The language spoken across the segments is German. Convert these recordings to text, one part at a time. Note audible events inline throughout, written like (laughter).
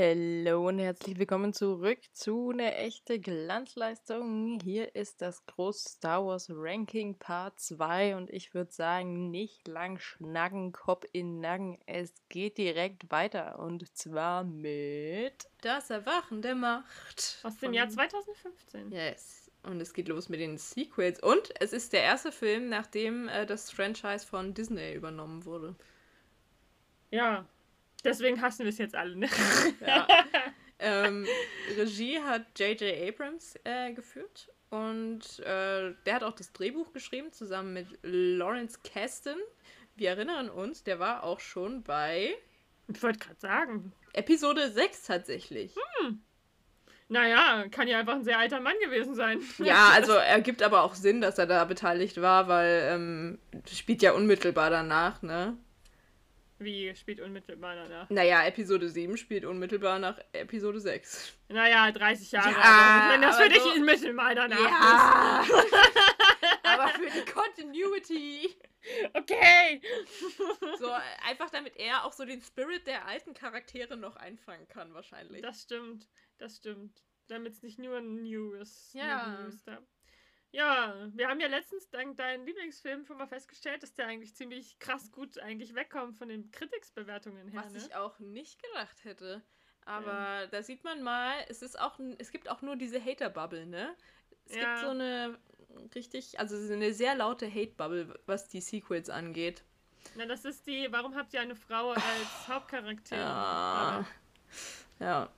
Hallo und herzlich willkommen zurück zu einer echte Glanzleistung. Hier ist das große Star Wars Ranking Part 2 und ich würde sagen, nicht lang schnacken, Kopf in Nacken. Es geht direkt weiter und zwar mit Das Erwachen der Macht. Aus dem Jahr 2015. Yes. Und es geht los mit den Sequels. Und es ist der erste Film, nachdem äh, das Franchise von Disney übernommen wurde. Ja, Deswegen hassen wir es jetzt alle, ne? (laughs) Ja. (laughs) ähm, Regie hat J.J. Abrams äh, geführt und äh, der hat auch das Drehbuch geschrieben, zusammen mit Lawrence Kasten. Wir erinnern uns, der war auch schon bei. Ich wollte gerade sagen. Episode 6 tatsächlich. Hm. Naja, kann ja einfach ein sehr alter Mann gewesen sein. (laughs) Ja, also er gibt aber auch Sinn, dass er da beteiligt war, weil ähm, spielt ja unmittelbar danach, ne? Wie spielt unmittelbar danach? Naja, Episode 7 spielt unmittelbar nach Episode 6. Naja, 30 Jahre. Ja, wenn das für dich so, unmittelbar danach ja. ist. aber für die Continuity. Okay. So, einfach damit er auch so den Spirit der alten Charaktere noch einfangen kann, wahrscheinlich. Das stimmt, das stimmt. Damit es nicht nur New ist. Ja. News da. Ja, wir haben ja letztens dank deinem Lieblingsfilm schon mal festgestellt, dass der eigentlich ziemlich krass gut eigentlich wegkommt von den Kritiksbewertungen her. Was ne? ich auch nicht gedacht hätte. Aber ja. da sieht man mal, es ist auch, es gibt auch nur diese Hater-Bubble, ne? Es ja. gibt so eine richtig, also eine sehr laute Hate-Bubble, was die Sequels angeht. Na, das ist die, warum habt ihr eine Frau (laughs) als Hauptcharakter? Ja. Ja.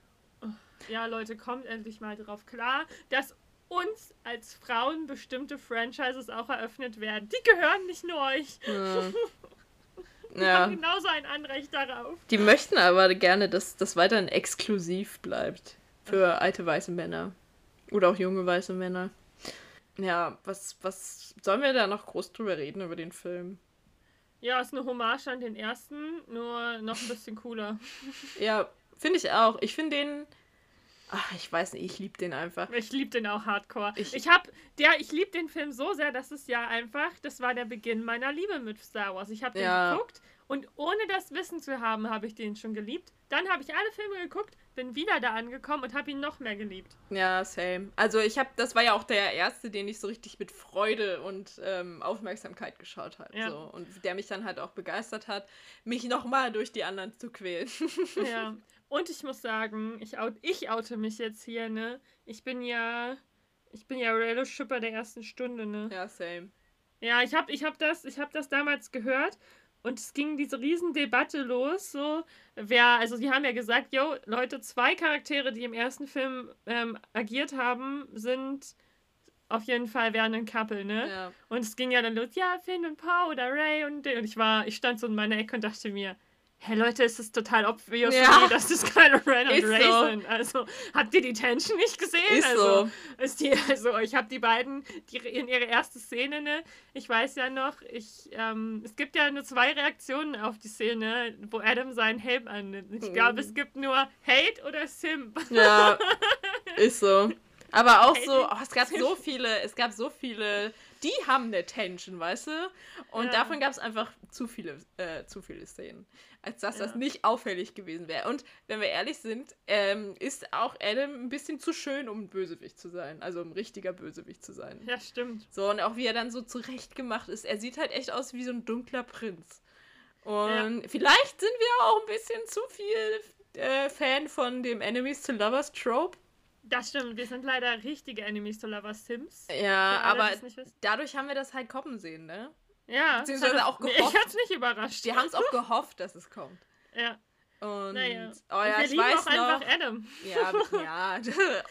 Ja, Leute, kommt endlich mal drauf klar, dass uns als Frauen bestimmte Franchises auch eröffnet werden. Die gehören nicht nur euch. Ja. (laughs) Die ja. haben genauso ein Anrecht darauf. Die möchten aber gerne, dass das weiterhin exklusiv bleibt. Für alte weiße Männer. Oder auch junge weiße Männer. Ja, was, was sollen wir da noch groß drüber reden über den Film? Ja, ist eine Hommage an den ersten, nur noch ein bisschen cooler. ja, finde ich auch. Ich finde den Ach, ich weiß nicht, ich liebe den einfach. Ich liebe den auch hardcore. Ich, ich habe der, ich liebe den Film so sehr, dass es ja einfach, das war der Beginn meiner Liebe mit Star Wars. Ich habe den ja. geguckt und ohne das Wissen zu haben, habe ich den schon geliebt. Dann habe ich alle Filme geguckt, bin wieder da angekommen und habe ihn noch mehr geliebt. Ja, same. Also ich habe, das war ja auch der erste, den ich so richtig mit Freude und ähm, Aufmerksamkeit geschaut habe. Ja. So. Und der mich dann halt auch begeistert hat, mich nochmal durch die anderen zu quälen. (laughs) Ja. Und ich muss sagen, ich, out, ich oute mich jetzt hier, ne? Ich bin ja. Ich bin ja Raylo Schipper der ersten Stunde, ne? Ja, same. Ja, ich hab, ich hab das, ich hab das damals gehört und es ging diese Riesendebatte los, so, wer, also sie haben ja gesagt, yo, Leute, zwei Charaktere, die im ersten Film ähm, agiert haben, sind auf jeden Fall wären ein Couple, ne? Ja. Und es ging ja dann los, ja, Finn und Paul oder Ray und, und ich war, ich stand so in meiner Ecke und dachte mir, Hey Leute, es ist total obvious, ja. dass das keine Ren und Ray so. sind. Also, habt ihr die Tension nicht gesehen? Ist also, so. Ist die, also, ich habe die beiden die, in ihre erste Szene, ne? Ich weiß ja noch, ich, ähm, es gibt ja nur zwei Reaktionen auf die Szene, wo Adam seinen Helm annimmt. Ich glaube, mhm. es gibt nur Hate oder Simp. Ja, (laughs) ist so. Aber auch so, oh, es gab so viele, es gab so viele, die haben eine Tension, weißt du? Und ja. davon gab es einfach zu viele, äh, zu viele Szenen als dass ja. das nicht auffällig gewesen wäre. Und wenn wir ehrlich sind, ähm, ist auch Adam ein bisschen zu schön, um ein Bösewicht zu sein. Also ein richtiger Bösewicht zu sein. Ja, stimmt. So, und auch wie er dann so zurechtgemacht ist. Er sieht halt echt aus wie so ein dunkler Prinz. Und ja. vielleicht sind wir auch ein bisschen zu viel äh, Fan von dem Enemies to Lovers Trope. Das stimmt, wir sind leider richtige Enemies to Lovers Sims. Ja, aber dadurch haben wir das halt kommen sehen, ne? Ja. Beziehungsweise auch gehofft. (laughs) Ich hab's nicht überrascht. Die haben es auch gehofft, dass es kommt. Ja. Und, naja. oh ja, wir ich weiß auch noch. einfach Adam. Ja, (laughs) ja,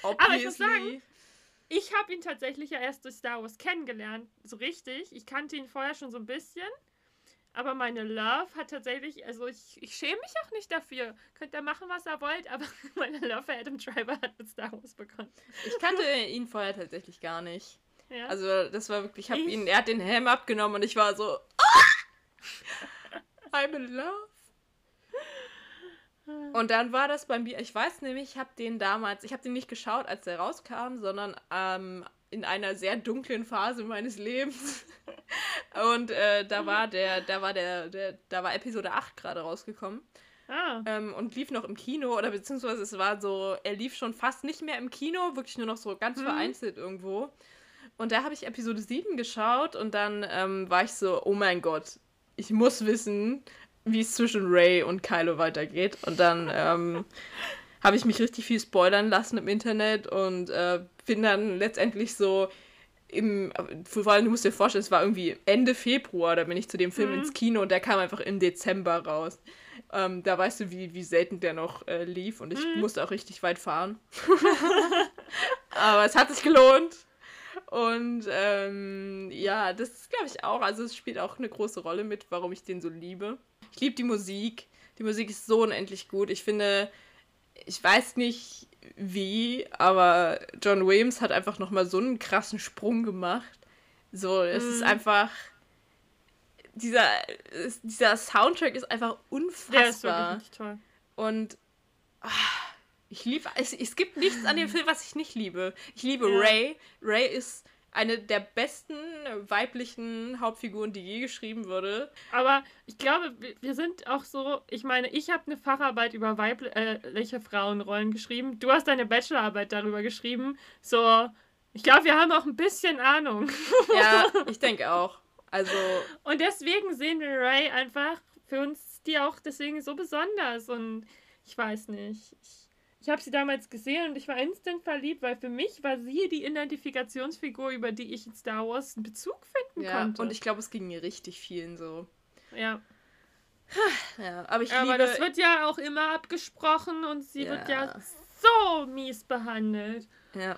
Aber ich muss sagen, ich habe ihn tatsächlich ja erst durch Star Wars kennengelernt, so richtig. Ich kannte ihn vorher schon so ein bisschen. Aber meine Love hat tatsächlich, also ich, ich schäme mich auch nicht dafür. Könnt ihr machen, was ihr wollt, aber (laughs) meine Love für Adam Driver hat mit Star Wars begonnen. Ich kannte ihn vorher tatsächlich gar nicht. Ja. Also das war wirklich, ich habe ihn, er hat den Helm abgenommen und ich war so, ah! I'm in love. Und dann war das bei mir, ich weiß nämlich, ich habe den damals, ich habe den nicht geschaut, als der rauskam, sondern ähm, in einer sehr dunklen Phase meines Lebens. (laughs) Und äh, da war der, da war der, der, da war Episode 8 gerade rausgekommen. Ah. Ähm, und lief noch im Kino oder beziehungsweise es war so, er lief schon fast nicht mehr im Kino, wirklich nur noch so ganz Mhm. vereinzelt irgendwo. Und da habe ich Episode 7 geschaut und dann ähm, war ich so, oh mein Gott, ich muss wissen, wie es zwischen Ray und Kylo weitergeht. Und dann ähm, (laughs) habe ich mich richtig viel spoilern lassen im Internet und äh, bin dann letztendlich so im, vor allem, du musst dir vorstellen, es war irgendwie Ende Februar, da bin ich zu dem Film Mhm. ins Kino und der kam einfach im Dezember raus. Ähm, da weißt du, wie, wie selten der noch äh, lief und ich Mhm. musste auch richtig weit fahren. (laughs) Aber es hat sich gelohnt. Und ähm, ja, das glaube ich, auch, also es spielt auch eine große Rolle mit, warum ich den so liebe. Ich liebe die Musik. Die Musik ist so unendlich gut. Ich finde, ich weiß nicht wie, aber John Williams hat einfach nochmal so einen krassen Sprung gemacht. So, es ist Mhm. einfach. Dieser, es- dieser Soundtrack ist einfach Der ist unfassbar. wirklich toll. Und ah, ich liebe, es, es gibt nichts an dem Film, was ich nicht liebe. Ich liebe Ja. Ray. Ray ist eine der besten weiblichen Hauptfiguren, die je geschrieben wurde. Aber ich glaube, wir- sind auch so, ich meine, ich habe eine Facharbeit über weibliche Frauenrollen geschrieben. Du hast deine Bachelorarbeit darüber geschrieben. So, ich glaube, wir haben auch ein bisschen Ahnung. (laughs) Ja, (laughs) ich denke auch. Also, Und deswegen sehen wir Ray einfach für uns die auch deswegen so besonders. Und ich weiß nicht. Ich, ich habe sie damals gesehen und ich war instant verliebt, weil für mich war sie die Identifikationsfigur, über die ich in Star Wars einen Bezug finden ja. konnte. Und ich glaube, es ging mir richtig vielen so. ja. Ja, aber ich Aber liebe. das wird ja auch immer abgesprochen und sie wird ja Ja. so mies behandelt. ja.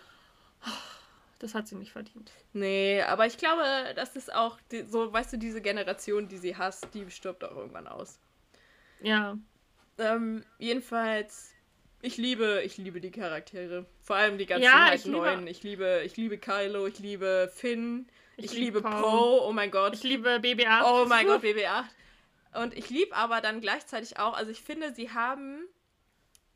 Das hat sie nicht verdient. Nee, aber ich glaube, das ist auch die, so, weißt du, diese Generation, die sie hasst, die stirbt auch irgendwann aus. Ja. Ähm, jedenfalls, ich liebe, ich liebe die Charaktere. Vor allem die ganzen Ja, halt ich liebe- neuen. Ich liebe, ich liebe Kylo, ich liebe Finn, Ich ich, liebe Poe. Poe, oh mein Gott. Ich liebe BB-8. oh mein Gott, (laughs) BB-8. Und ich liebe aber dann gleichzeitig auch, also ich finde, sie haben,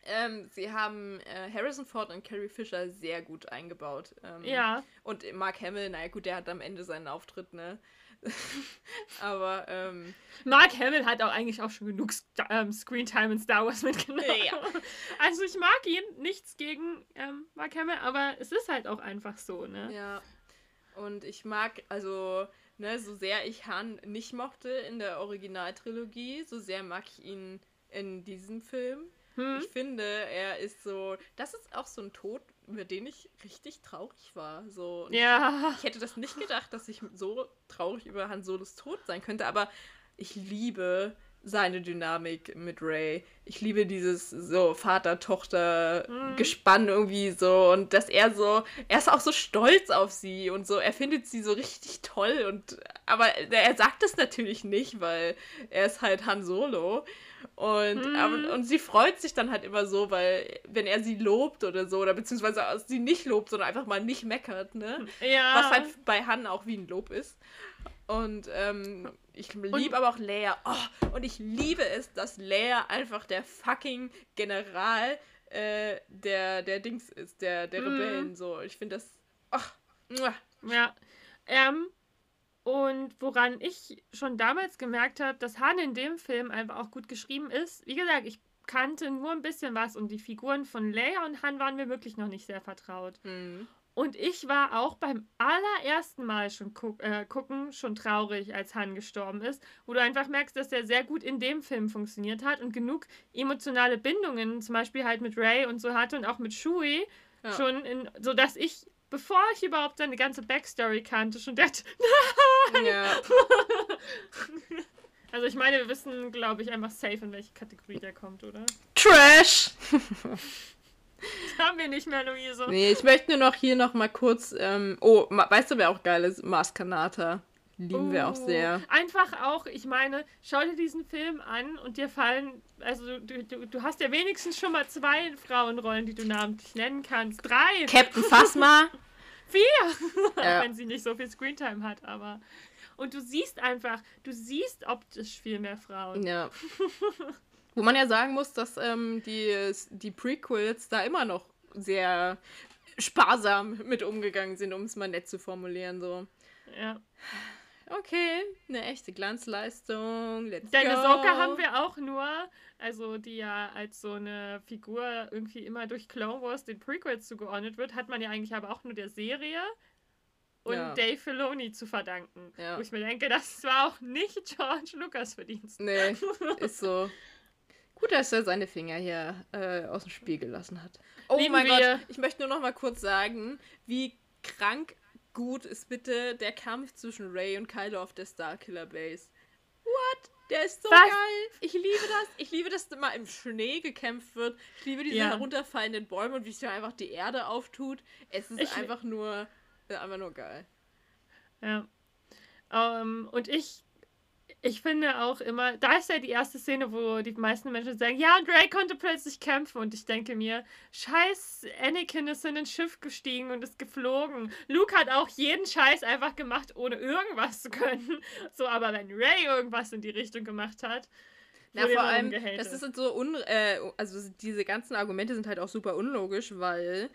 ähm, sie haben äh, Harrison Ford und Carrie Fisher sehr gut eingebaut. Ähm, Ja. Und Mark Hamill, naja gut, der hat am Ende seinen Auftritt, ne? (laughs) aber, ähm, Mark Hamill hat auch eigentlich auch schon genug ähm, Screentime in Star Wars mitgenommen. Ja. (laughs) Also ich mag ihn, nichts gegen ähm, Mark Hamill, aber es ist halt auch einfach so, ne? Ja. Und ich mag, also, ne, so sehr ich Han nicht mochte in der Originaltrilogie, so sehr mag ich ihn in diesem Film. Hm? Ich finde, er ist so. Das ist auch so ein Tod, über den ich richtig traurig war. So. Und Ja. Ich hätte das nicht gedacht, dass ich so traurig über Han Solos Tod sein könnte, aber ich liebe seine Dynamik mit Ray. Ich liebe dieses so Vater-Tochter-Gespann irgendwie so und dass er so, er ist auch so stolz auf sie und so, er findet sie so richtig toll und, aber er sagt es natürlich nicht, weil er ist halt Han Solo. Und, Mhm. aber, und sie freut sich dann halt immer so, weil wenn er sie lobt oder so, oder beziehungsweise sie nicht lobt, sondern einfach mal nicht meckert, ne? Ja. Was halt bei Han auch wie ein Lob ist. Und ähm, ich liebe aber auch Leia. Oh, und ich liebe es, dass Leia einfach der fucking General äh, der, der Dings ist, der, der Mhm. Rebellen. So, ich finde das. Ach, muah. Ja. Ähm, und woran ich schon damals gemerkt habe, dass Han in dem Film einfach auch gut geschrieben ist, wie gesagt, ich kannte nur ein bisschen was und die Figuren von Leia und Han waren mir wirklich noch nicht sehr vertraut. Hm. Und ich war auch beim allerersten Mal schon guck, äh, gucken schon traurig, als Han gestorben ist, wo du einfach merkst, dass der sehr gut in dem Film funktioniert hat und genug emotionale Bindungen, zum Beispiel halt mit Ray und so hatte und auch mit Shui, Ja. schon in, so dass ich, bevor ich überhaupt seine ganze Backstory kannte, schon dachte, (laughs) Ja. (laughs) also ich meine, wir wissen, glaube ich, einfach safe, in welche Kategorie der kommt, oder? Trash! Das (laughs) haben wir nicht mehr, Luise. Nee, ich möchte nur noch hier noch mal kurz. Ähm, oh, weißt du, wer auch geil ist? Mars Lieben wir auch Oh, sehr. Einfach auch, ich meine, schau dir diesen Film an und dir fallen, also du, du, du hast ja wenigstens schon mal zwei Frauenrollen, die du namentlich nennen kannst. Drei, Captain (laughs) Phasma. vier, (laughs) Ja. wenn sie nicht so viel Screentime hat, aber. Und du siehst einfach, du siehst optisch viel mehr Frauen. Ja. (laughs) Wo man ja sagen muss, dass ähm, die, die Prequels da immer noch sehr sparsam mit umgegangen sind, um es mal nett zu formulieren. So. Ja. Okay, eine echte Glanzleistung. Let's Denn go. Ahsoka haben wir auch nur, also die ja als so eine Figur irgendwie immer durch Clone Wars den Prequels zugeordnet wird, hat man ja eigentlich aber auch nur der Serie und Ja. Dave Filoni zu verdanken. Ja. Wo ich mir denke, das war auch nicht (laughs) George Lucas Verdienst. Nee, (laughs) ist so. Gut, dass er seine Finger hier äh, aus dem Spiel gelassen hat. Oh Lieben mein wir. Gott, ich möchte nur noch mal kurz sagen, wie krank gut ist bitte der Kampf zwischen Ray und Kylo auf der Starkiller Base. What? Der ist so Was? geil. Ich liebe das. Ich liebe, dass immer im Schnee gekämpft wird. Ich liebe diese Ja. herunterfallenden Bäume und wie sich einfach die Erde auftut. Es ist Ich- einfach nur, äh, einfach nur geil. Ja. Ähm, und ich, ich finde auch immer, da ist ja die erste Szene, wo die meisten Menschen sagen, ja, und Ray konnte plötzlich kämpfen. Und ich denke mir, scheiß, Anakin ist in ein Schiff gestiegen und ist geflogen. Luke hat auch jeden Scheiß einfach gemacht, ohne irgendwas zu können. So, aber wenn Ray irgendwas in die Richtung gemacht hat, wurde vor allem, das ist so un, äh, also diese ganzen Argumente sind halt auch super unlogisch, weil,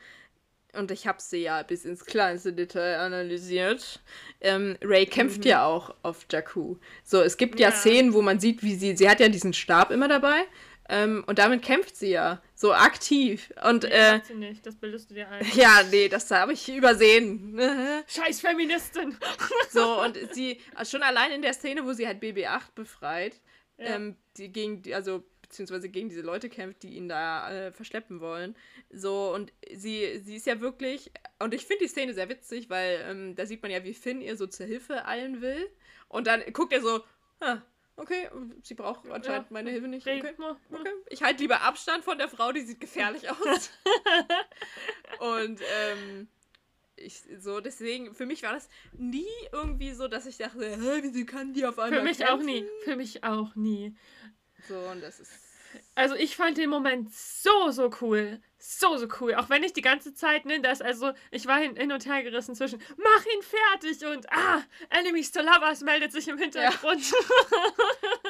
und ich habe sie ja bis ins kleinste Detail analysiert, ähm, Ray kämpft ja auch auf Jakku. So, es gibt ja. Ja. Szenen, wo man sieht, wie sie, sie hat ja diesen Stab immer dabei, ähm, und damit kämpft sie ja, so aktiv. Und, Nee, äh, sie nicht, das bildest du dir ein. (laughs) ja, nee, das habe ich übersehen. (laughs) Scheiß Feministin! (laughs) So, und sie, schon allein in der Szene, wo sie halt BB-8 befreit, Ja. ähm, die gegen, die, also, beziehungsweise gegen diese Leute kämpft, die ihn da äh, verschleppen wollen. So, und sie, sie ist ja wirklich, und ich finde die Szene sehr witzig, weil ähm, da sieht man ja, wie Finn ihr so zur Hilfe eilen will. Und dann guckt er so, ah, okay, sie braucht anscheinend Ja. meine Hilfe nicht. Okay. Okay. Ich halte lieber Abstand von der Frau, die sieht gefährlich (laughs) aus. und ähm, ich so, deswegen, für mich war das nie irgendwie so, dass ich dachte, wieso kann die auf einmal Für mich kämpfen? auch nie. Für mich auch nie. So, und das ist. Also ich fand den Moment so, so cool. So, so cool. Auch wenn ich die ganze Zeit, ne, das, also, ich war hin, hin und her gerissen zwischen, mach ihn fertig und, ah, Enemies to Lovers meldet sich im Hintergrund. (laughs)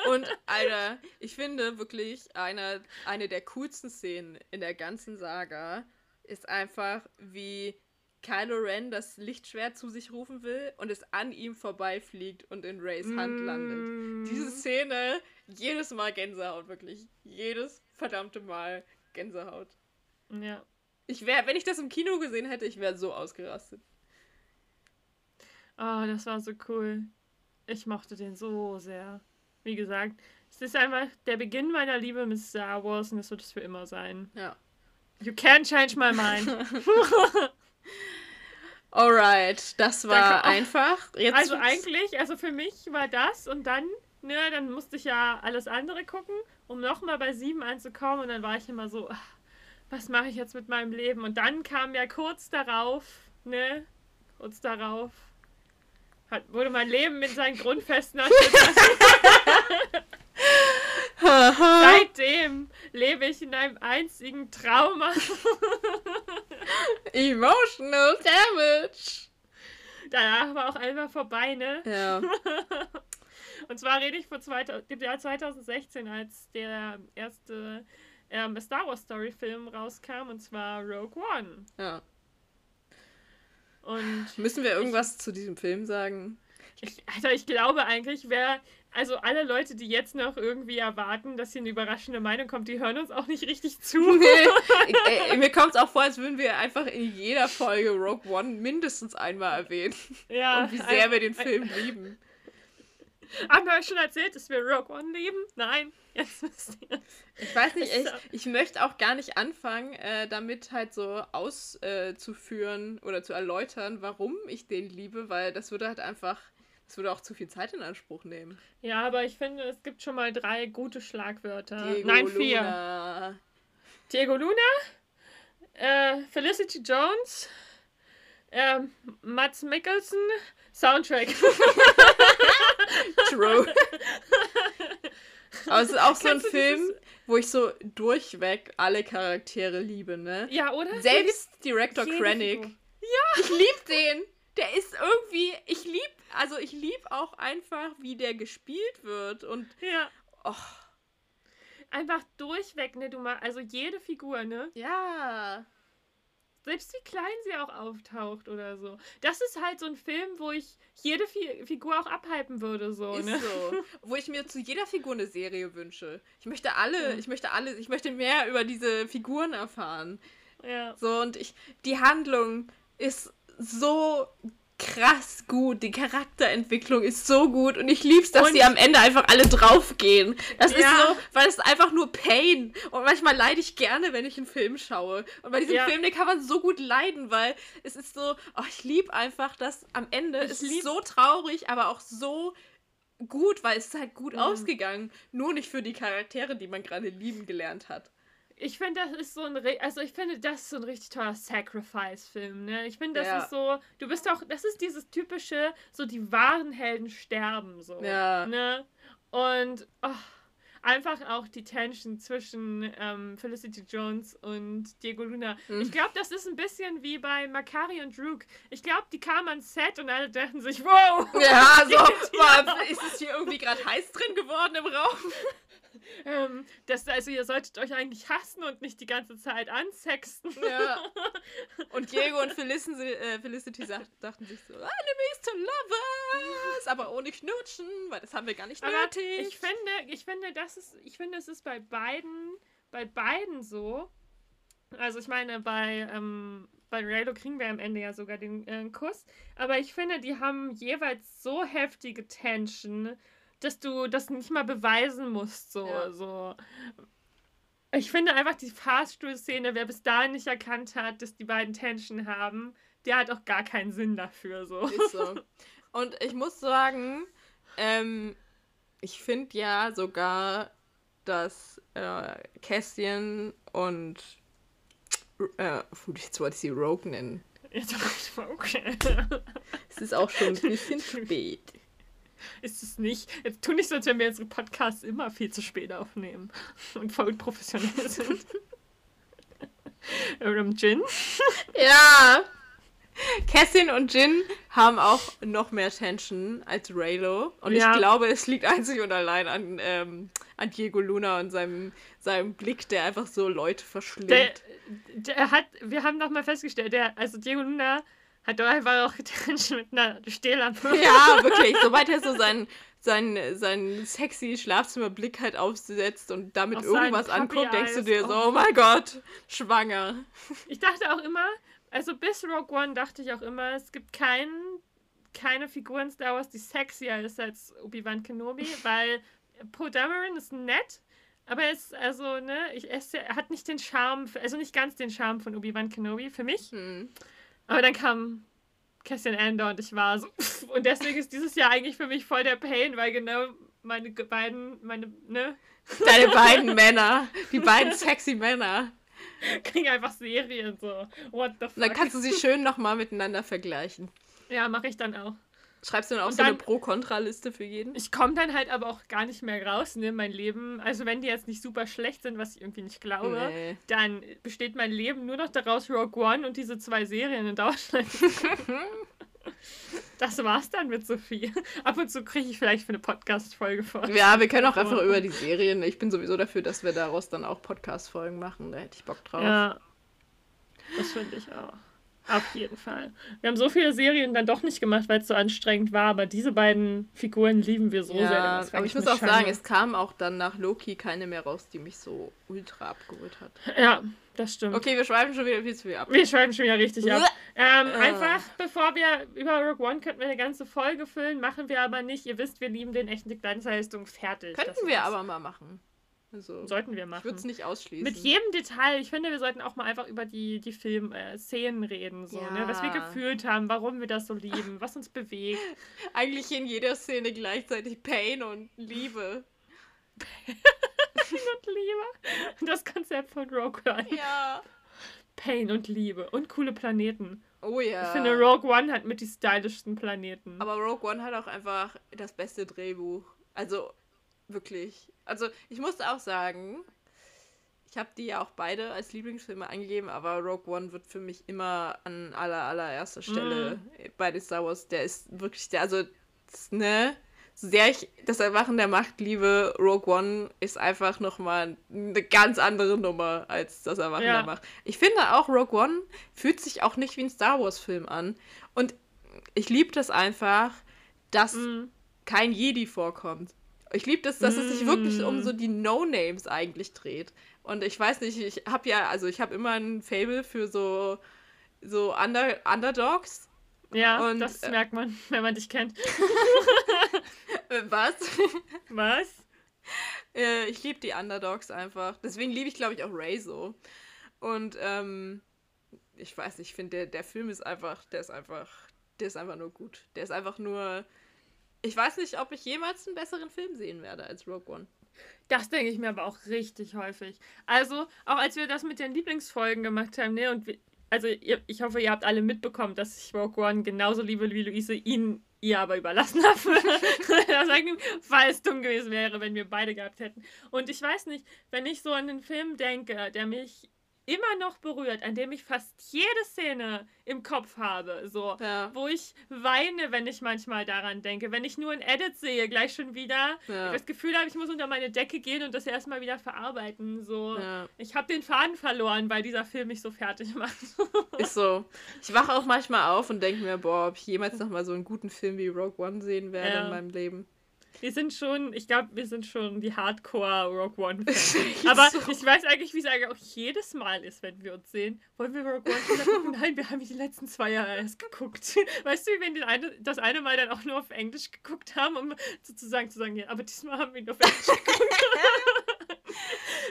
(laughs) Und, Alter, ich finde wirklich, eine, eine der coolsten Szenen in der ganzen Saga ist einfach, wie Kylo Ren das Lichtschwert zu sich rufen will und es an ihm vorbeifliegt und in Rays Hand landet. Mm. Diese Szene, jedes Mal Gänsehaut, wirklich. Jedes verdammte Mal Gänsehaut. Ja. Ich wäre, wenn ich das im Kino gesehen hätte, ich wäre so ausgerastet. Oh, das war so cool. Ich mochte den so sehr. Wie gesagt, es ist einfach der Beginn meiner Liebe mit Star Wars und es wird es für immer sein. Ja. You can't change my mind. (laughs) Alright, das war Danke. Einfach. Jetzt Also eigentlich, also für mich war das und dann, ne, dann musste ich ja alles andere gucken, um nochmal bei sieben anzukommen und dann war ich immer so, ach, was mache ich jetzt mit meinem Leben? Und dann kam ja kurz darauf, ne, kurz darauf, hat, wurde mein Leben mit seinen Grundfesten (laughs) erschüttert. Seitdem lebe ich in einem einzigen Trauma. (laughs) Emotional Damage. Danach war auch einfach vorbei, ne? Ja. (laughs) Und zwar rede ich von 2000, dem Jahr 2016, als der erste ähm, Star Wars Story Film rauskam, und zwar Rogue One. ja. Und Müssen wir irgendwas zu diesem Film sagen? ich, also ich glaube eigentlich, wer, also alle Leute, die jetzt noch irgendwie erwarten, dass hier eine überraschende Meinung kommt, die hören uns auch nicht richtig zu. (laughs) Nee, (laughs) ey, mir kommt es auch vor, als würden wir einfach in jeder Folge Rogue One mindestens einmal erwähnen. ja, Und wie sehr ein- wir den Film lieben. Haben wir euch schon erzählt, dass wir Rogue One lieben? Nein, jetzt wisst ihr. Ich weiß nicht, ich, ich möchte auch gar nicht anfangen, äh, damit halt so auszuführen oder zu erläutern, warum ich den liebe, weil das würde halt einfach, das würde auch zu viel Zeit in Anspruch nehmen. Ja, aber ich finde, es gibt schon mal drei gute Schlagwörter. Diego Nein, vier. Luna. Diego Luna, äh, Felicity Jones, ähm, Mats Mikkelsen, Soundtrack. (laughs) (laughs) True. Aber es ist auch so ein Film, dieses- wo ich so durchweg alle Charaktere liebe, ne? ja, oder? Selbst Director jede Krennic. Figur. Ich lieb den. Der ist irgendwie, ich lieb, also ich lieb auch einfach, wie der gespielt wird und Ja. och, Einfach durchweg, ne, du mal, also jede Figur, ne? ja. Selbst wie klein sie auch auftaucht oder so. Das ist halt so ein Film, wo ich jede Fi Figur auch abhypen würde, so, Ist ne? so. Wo ich mir zu jeder Figur eine Serie wünsche. Ich möchte alle, Mhm. ich möchte alle, ich möchte mehr über diese Figuren erfahren. Ja. So, und ich, die Handlung ist so krass gut. Die Charakterentwicklung ist so gut. Und ich lieb's, dass Und- die am Ende einfach alle draufgehen. Das ist Ja. so, weil es ist einfach nur Pain. Und manchmal leide ich gerne, wenn ich einen Film schaue. Und bei diesem Ja. Film, den kann man so gut leiden, weil es ist so, oh, ich liebe einfach, dass am Ende, Ich es ist lieb- so traurig, aber auch so gut, weil es ist halt gut Mhm. ausgegangen. Nur nicht für die Charaktere, die man gerade lieben gelernt hat. Ich finde, das ist so ein, also ich finde, das ist so ein richtig toller Sacrifice-Film, ne? Ich finde, das Ja. ist so, du bist auch, das ist dieses typische, so die wahren Helden sterben, so. Ja. Ne? Und oh, einfach auch die Tension zwischen ähm, Felicity Jones und Diego Luna. Mhm. Ich glaube, das ist ein bisschen wie bei Makari und Rook. Ich glaube, die kamen ans Set und alle dachten sich, wow! Ja, (laughs) so, boah, ist es hier irgendwie gerade heiß drin geworden im Raum? (laughs) (laughs) Ähm, das, also ihr solltet euch eigentlich hassen und nicht die ganze Zeit ansexten. Ja. (laughs) Und Diego und Felicity, äh, Felicity sagt, dachten sich so, Enemies to Lovers, aber ohne Knutschen, weil das haben wir gar nicht Aber nötig. ich finde, ich finde, das ist, ich finde, es ist bei beiden, bei beiden so. Also ich meine, bei, ähm, bei Raylo kriegen wir am Ende ja sogar den äh, Kuss. Aber ich finde, die haben jeweils so heftige Tension, dass du das nicht mal beweisen musst. So, Ja. so. Ich finde einfach die Fahrstuhlszene, wer bis dahin nicht erkannt hat, dass die beiden Tension haben, der hat auch gar keinen Sinn dafür. So. Ist so. (laughs) Und ich muss sagen, ähm, ich finde ja sogar, dass äh, Cassian und äh, jetzt wollte ich sie Rogue nennen. Jetzt okay. Es ist auch schon ein bisschen (laughs) spät. (laughs) Ist es nicht. Jetzt tu nicht so, als wenn wir unsere Podcasts immer viel zu spät aufnehmen (laughs) und voll unprofessionell sind. ähm, Jin? (laughs) Ja. Cassian und Jin haben auch noch mehr Tension als Raylo. Und Ja. ich glaube, es liegt einzig und allein an, ähm, an Diego Luna und seinem, seinem Blick, der einfach so Leute verschlingt. Der, der hat, wir haben doch mal festgestellt, der, also Diego Luna hat doch einfach auch Tension mit einer Stehlampe. (laughs) ja, wirklich. Sobald er so seinen, seinen, seinen sexy Schlafzimmerblick halt aufsetzt und damit Auf irgendwas anguckt, denkst du dir so, Oh. oh mein Gott, schwanger. Ich dachte auch immer, also bis Rogue One dachte ich auch immer, es gibt keinen, keine Figur in Star Wars, die sexier ist als Obi-Wan Kenobi, (laughs) weil Poe Dameron ist nett, aber er ist, also, ne, ich, er hat nicht den Charme, also nicht ganz den Charme von Obi-Wan Kenobi für mich. Hm. Aber dann kam Cassian Andor und ich war so, und deswegen ist dieses Jahr eigentlich für mich voll der Pain, weil genau meine beiden, meine, ne, Deine beiden (laughs) Männer, die beiden sexy Männer. kriegen einfach Serien so. What the fuck? Dann kannst du sie schön nochmal miteinander vergleichen. ja, mache ich dann auch. Schreibst du dann auch Und so eine Pro-Kontra-Liste für jeden? Ich komme dann halt aber auch gar nicht mehr raus, ne, mein Leben. Also wenn die jetzt nicht super schlecht sind, was ich irgendwie nicht glaube, Nee. dann besteht mein Leben nur noch daraus, Rogue One und diese zwei Serien in Deutschland. (laughs) das war's dann mit Sophie. Ab und zu kriege ich vielleicht für eine Podcast-Folge vor. Ja, wir können auch einfach über die Serien. Ich bin sowieso dafür, dass wir daraus dann auch Podcast-Folgen machen. Da hätte ich Bock drauf. Ja, das finde ich auch. Auf jeden Fall. Wir haben so viele Serien dann doch nicht gemacht, weil es so anstrengend war, aber diese beiden Figuren lieben wir so sehr. Ja, Das ist aber ich muss auch eine sagen, es kam auch dann nach Loki keine mehr raus, die mich so ultra abgeholt hat. Ja, das stimmt. Okay, wir schweifen schon wieder viel zu viel ab. Wir schreiben schon wieder richtig ab. Ähm, Äh. einfach, bevor wir über Rogue One könnten wir eine ganze Folge füllen, machen wir aber nicht. Ihr wisst, wir lieben den echten Glanzleistung fertig. Könnten wir aber mal machen. Also, Sollten wir ich machen. würde es nicht ausschließen. Mit jedem Detail. Ich finde, wir sollten auch mal einfach über die, die Film-Szenen reden. So, Ja. ne? Was wir gefühlt haben, warum wir das so lieben, was uns bewegt. (laughs) Eigentlich in jeder Szene gleichzeitig Pain und Liebe. und Liebe. Das Konzept von Rogue One. Ja. Pain und Liebe. Und coole Planeten. Oh ja. Ich finde, Rogue One hat mit die stylischsten Planeten. Aber Rogue One hat auch einfach das beste Drehbuch. Also wirklich. Also ich muss auch sagen, ich habe die ja auch beide als Lieblingsfilme angegeben, aber Rogue One wird für mich immer an aller allererster Stelle bei den Star Wars. Der ist wirklich der, also ne, so sehr ich das Erwachen der Macht liebe, Rogue One ist einfach nochmal eine ganz andere Nummer als das Erwachen ja. der Macht. Ich finde auch, Rogue One fühlt sich auch nicht wie ein Star Wars-Film an. Und ich liebe das einfach, dass mm. kein Jedi vorkommt. Ich liebe das, dass mm. es sich wirklich um so die No-Names eigentlich dreht. Und ich weiß nicht, ich habe ja, also ich habe immer ein Fable für so, so Under Underdogs. Ja, und, das äh, merkt man, (laughs) wenn man dich kennt. (laughs) Was? (laughs) Was? Äh, ich liebe die Underdogs einfach. Deswegen liebe ich, glaube ich, auch Ray so. Und ähm, ich weiß nicht, ich finde, der, der Film ist einfach, der ist einfach, der ist einfach nur gut. Der ist einfach nur. Ich weiß nicht, ob ich jemals einen besseren Film sehen werde als Rogue One. Das denke ich mir aber auch richtig häufig. Also, auch als wir das mit den Lieblingsfolgen gemacht haben, ne, und wir, also ihr, ich hoffe, ihr habt alle mitbekommen, dass ich Rogue One genauso liebe wie Luise, ihn ihr aber überlassen habe. (laughs) (laughs) weil es dumm gewesen wäre, wenn wir beide gehabt hätten. Und ich weiß nicht, wenn ich so an den Film denke, der mich immer noch berührt, an dem ich fast jede Szene im Kopf habe, so, ja. wo ich weine, wenn ich manchmal daran denke, wenn ich nur ein Edit sehe, gleich schon wieder, ja. das Gefühl habe, ich muss unter meine Decke gehen und das erstmal wieder verarbeiten, so. Ja. Ich habe den Faden verloren, weil dieser Film mich so fertig macht. (laughs) Ist so. Ich wache auch manchmal auf und denke mir, boah, ob ich jemals noch mal so einen guten Film wie Rogue One sehen werde in meinem Leben. Wir sind schon, ich glaube, wir sind schon die Hardcore Rogue One-Fans. (laughs) Aber so. ich weiß eigentlich, wie es eigentlich auch jedes Mal ist, wenn wir uns sehen. Wollen wir Rogue One gucken? (laughs) Nein, wir haben die letzten zwei Jahre erst geguckt. (laughs) Weißt du, wenn wir eine, das eine Mal dann auch nur auf Englisch geguckt haben, um sozusagen zu sagen, ja, aber diesmal haben wir ihn auf Englisch geguckt.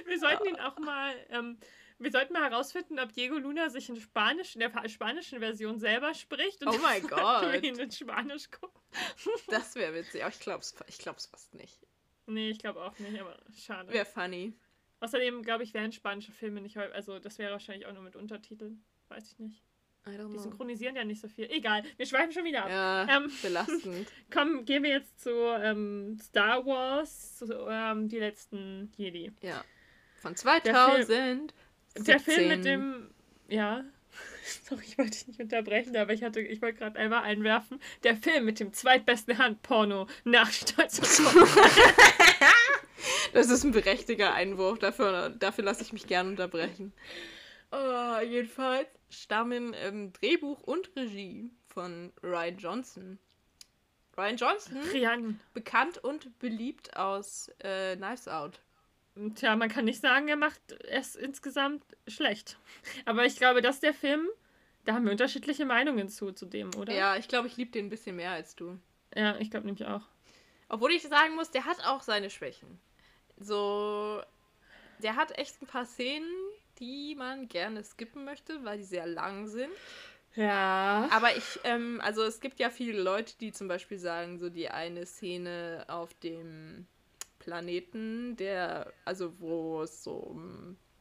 wir sollten ihn auch mal. Ähm, wir sollten mal herausfinden, ob Diego Luna sich in Spanisch, in der spanischen Version selber spricht. Und oh mein (laughs) Gott. ihn in Spanisch gucken. (laughs) das wäre witzig, aber ich glaube es ich glaub's fast nicht. Nee, ich glaube auch nicht, aber schade. Wäre funny. Außerdem, glaube ich, wären spanische Filme nicht häufig, also das wäre wahrscheinlich auch nur mit Untertiteln. Weiß ich nicht. Die synchronisieren ja nicht so viel. Egal, wir schweifen schon wieder ab. Ja, ähm, belastend. (laughs) Komm, gehen wir jetzt zu ähm, Star Wars, zu, ähm, die letzten Jedi. Ja. Von 2000 der Film mit dem. Ja. (laughs) Sorry, ich wollte dich nicht unterbrechen, aber ich hatte, ich wollte gerade einmal einwerfen. Der Film mit dem zweitbesten Handporno nach Stolz (laughs) Das ist ein berechtigter Einwurf. Dafür, dafür lasse ich mich gern unterbrechen. Oh, jedenfalls stammen ähm, Drehbuch und Regie von Ryan Johnson. Ryan Johnson, Rian. bekannt und beliebt aus äh, Knives Out. Tja, man kann nicht sagen, er macht es insgesamt schlecht. Aber ich glaube, dass der Film, da haben wir unterschiedliche Meinungen zu, zu dem, oder? Ja, ich glaube, ich liebe den ein bisschen mehr als du. Ja, ich glaube nämlich auch. Obwohl ich sagen muss, der hat auch seine Schwächen. So, der hat echt ein paar Szenen, die man gerne skippen möchte, weil die sehr lang sind. Ja. Aber ich, ähm, also es gibt ja viele Leute, die zum Beispiel sagen, so die eine Szene auf dem Planeten, der, also wo es so,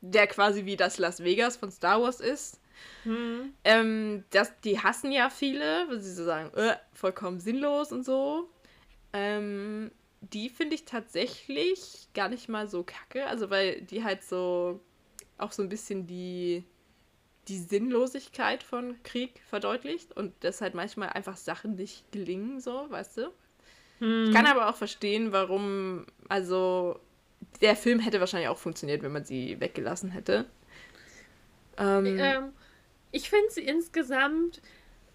der quasi wie das Las Vegas von Star Wars ist. Hm. Ähm, das, die hassen ja viele, weil sie so sagen, äh, vollkommen sinnlos und so. Ähm, die finde ich tatsächlich gar nicht mal so kacke, also weil die halt so auch so ein bisschen die, die Sinnlosigkeit von Krieg verdeutlicht und dass halt manchmal einfach Sachen nicht gelingen, so, weißt du? Hm. Ich kann aber auch verstehen, warum, also der Film hätte wahrscheinlich auch funktioniert, wenn man sie weggelassen hätte. Ähm, ähm, ich finde sie insgesamt,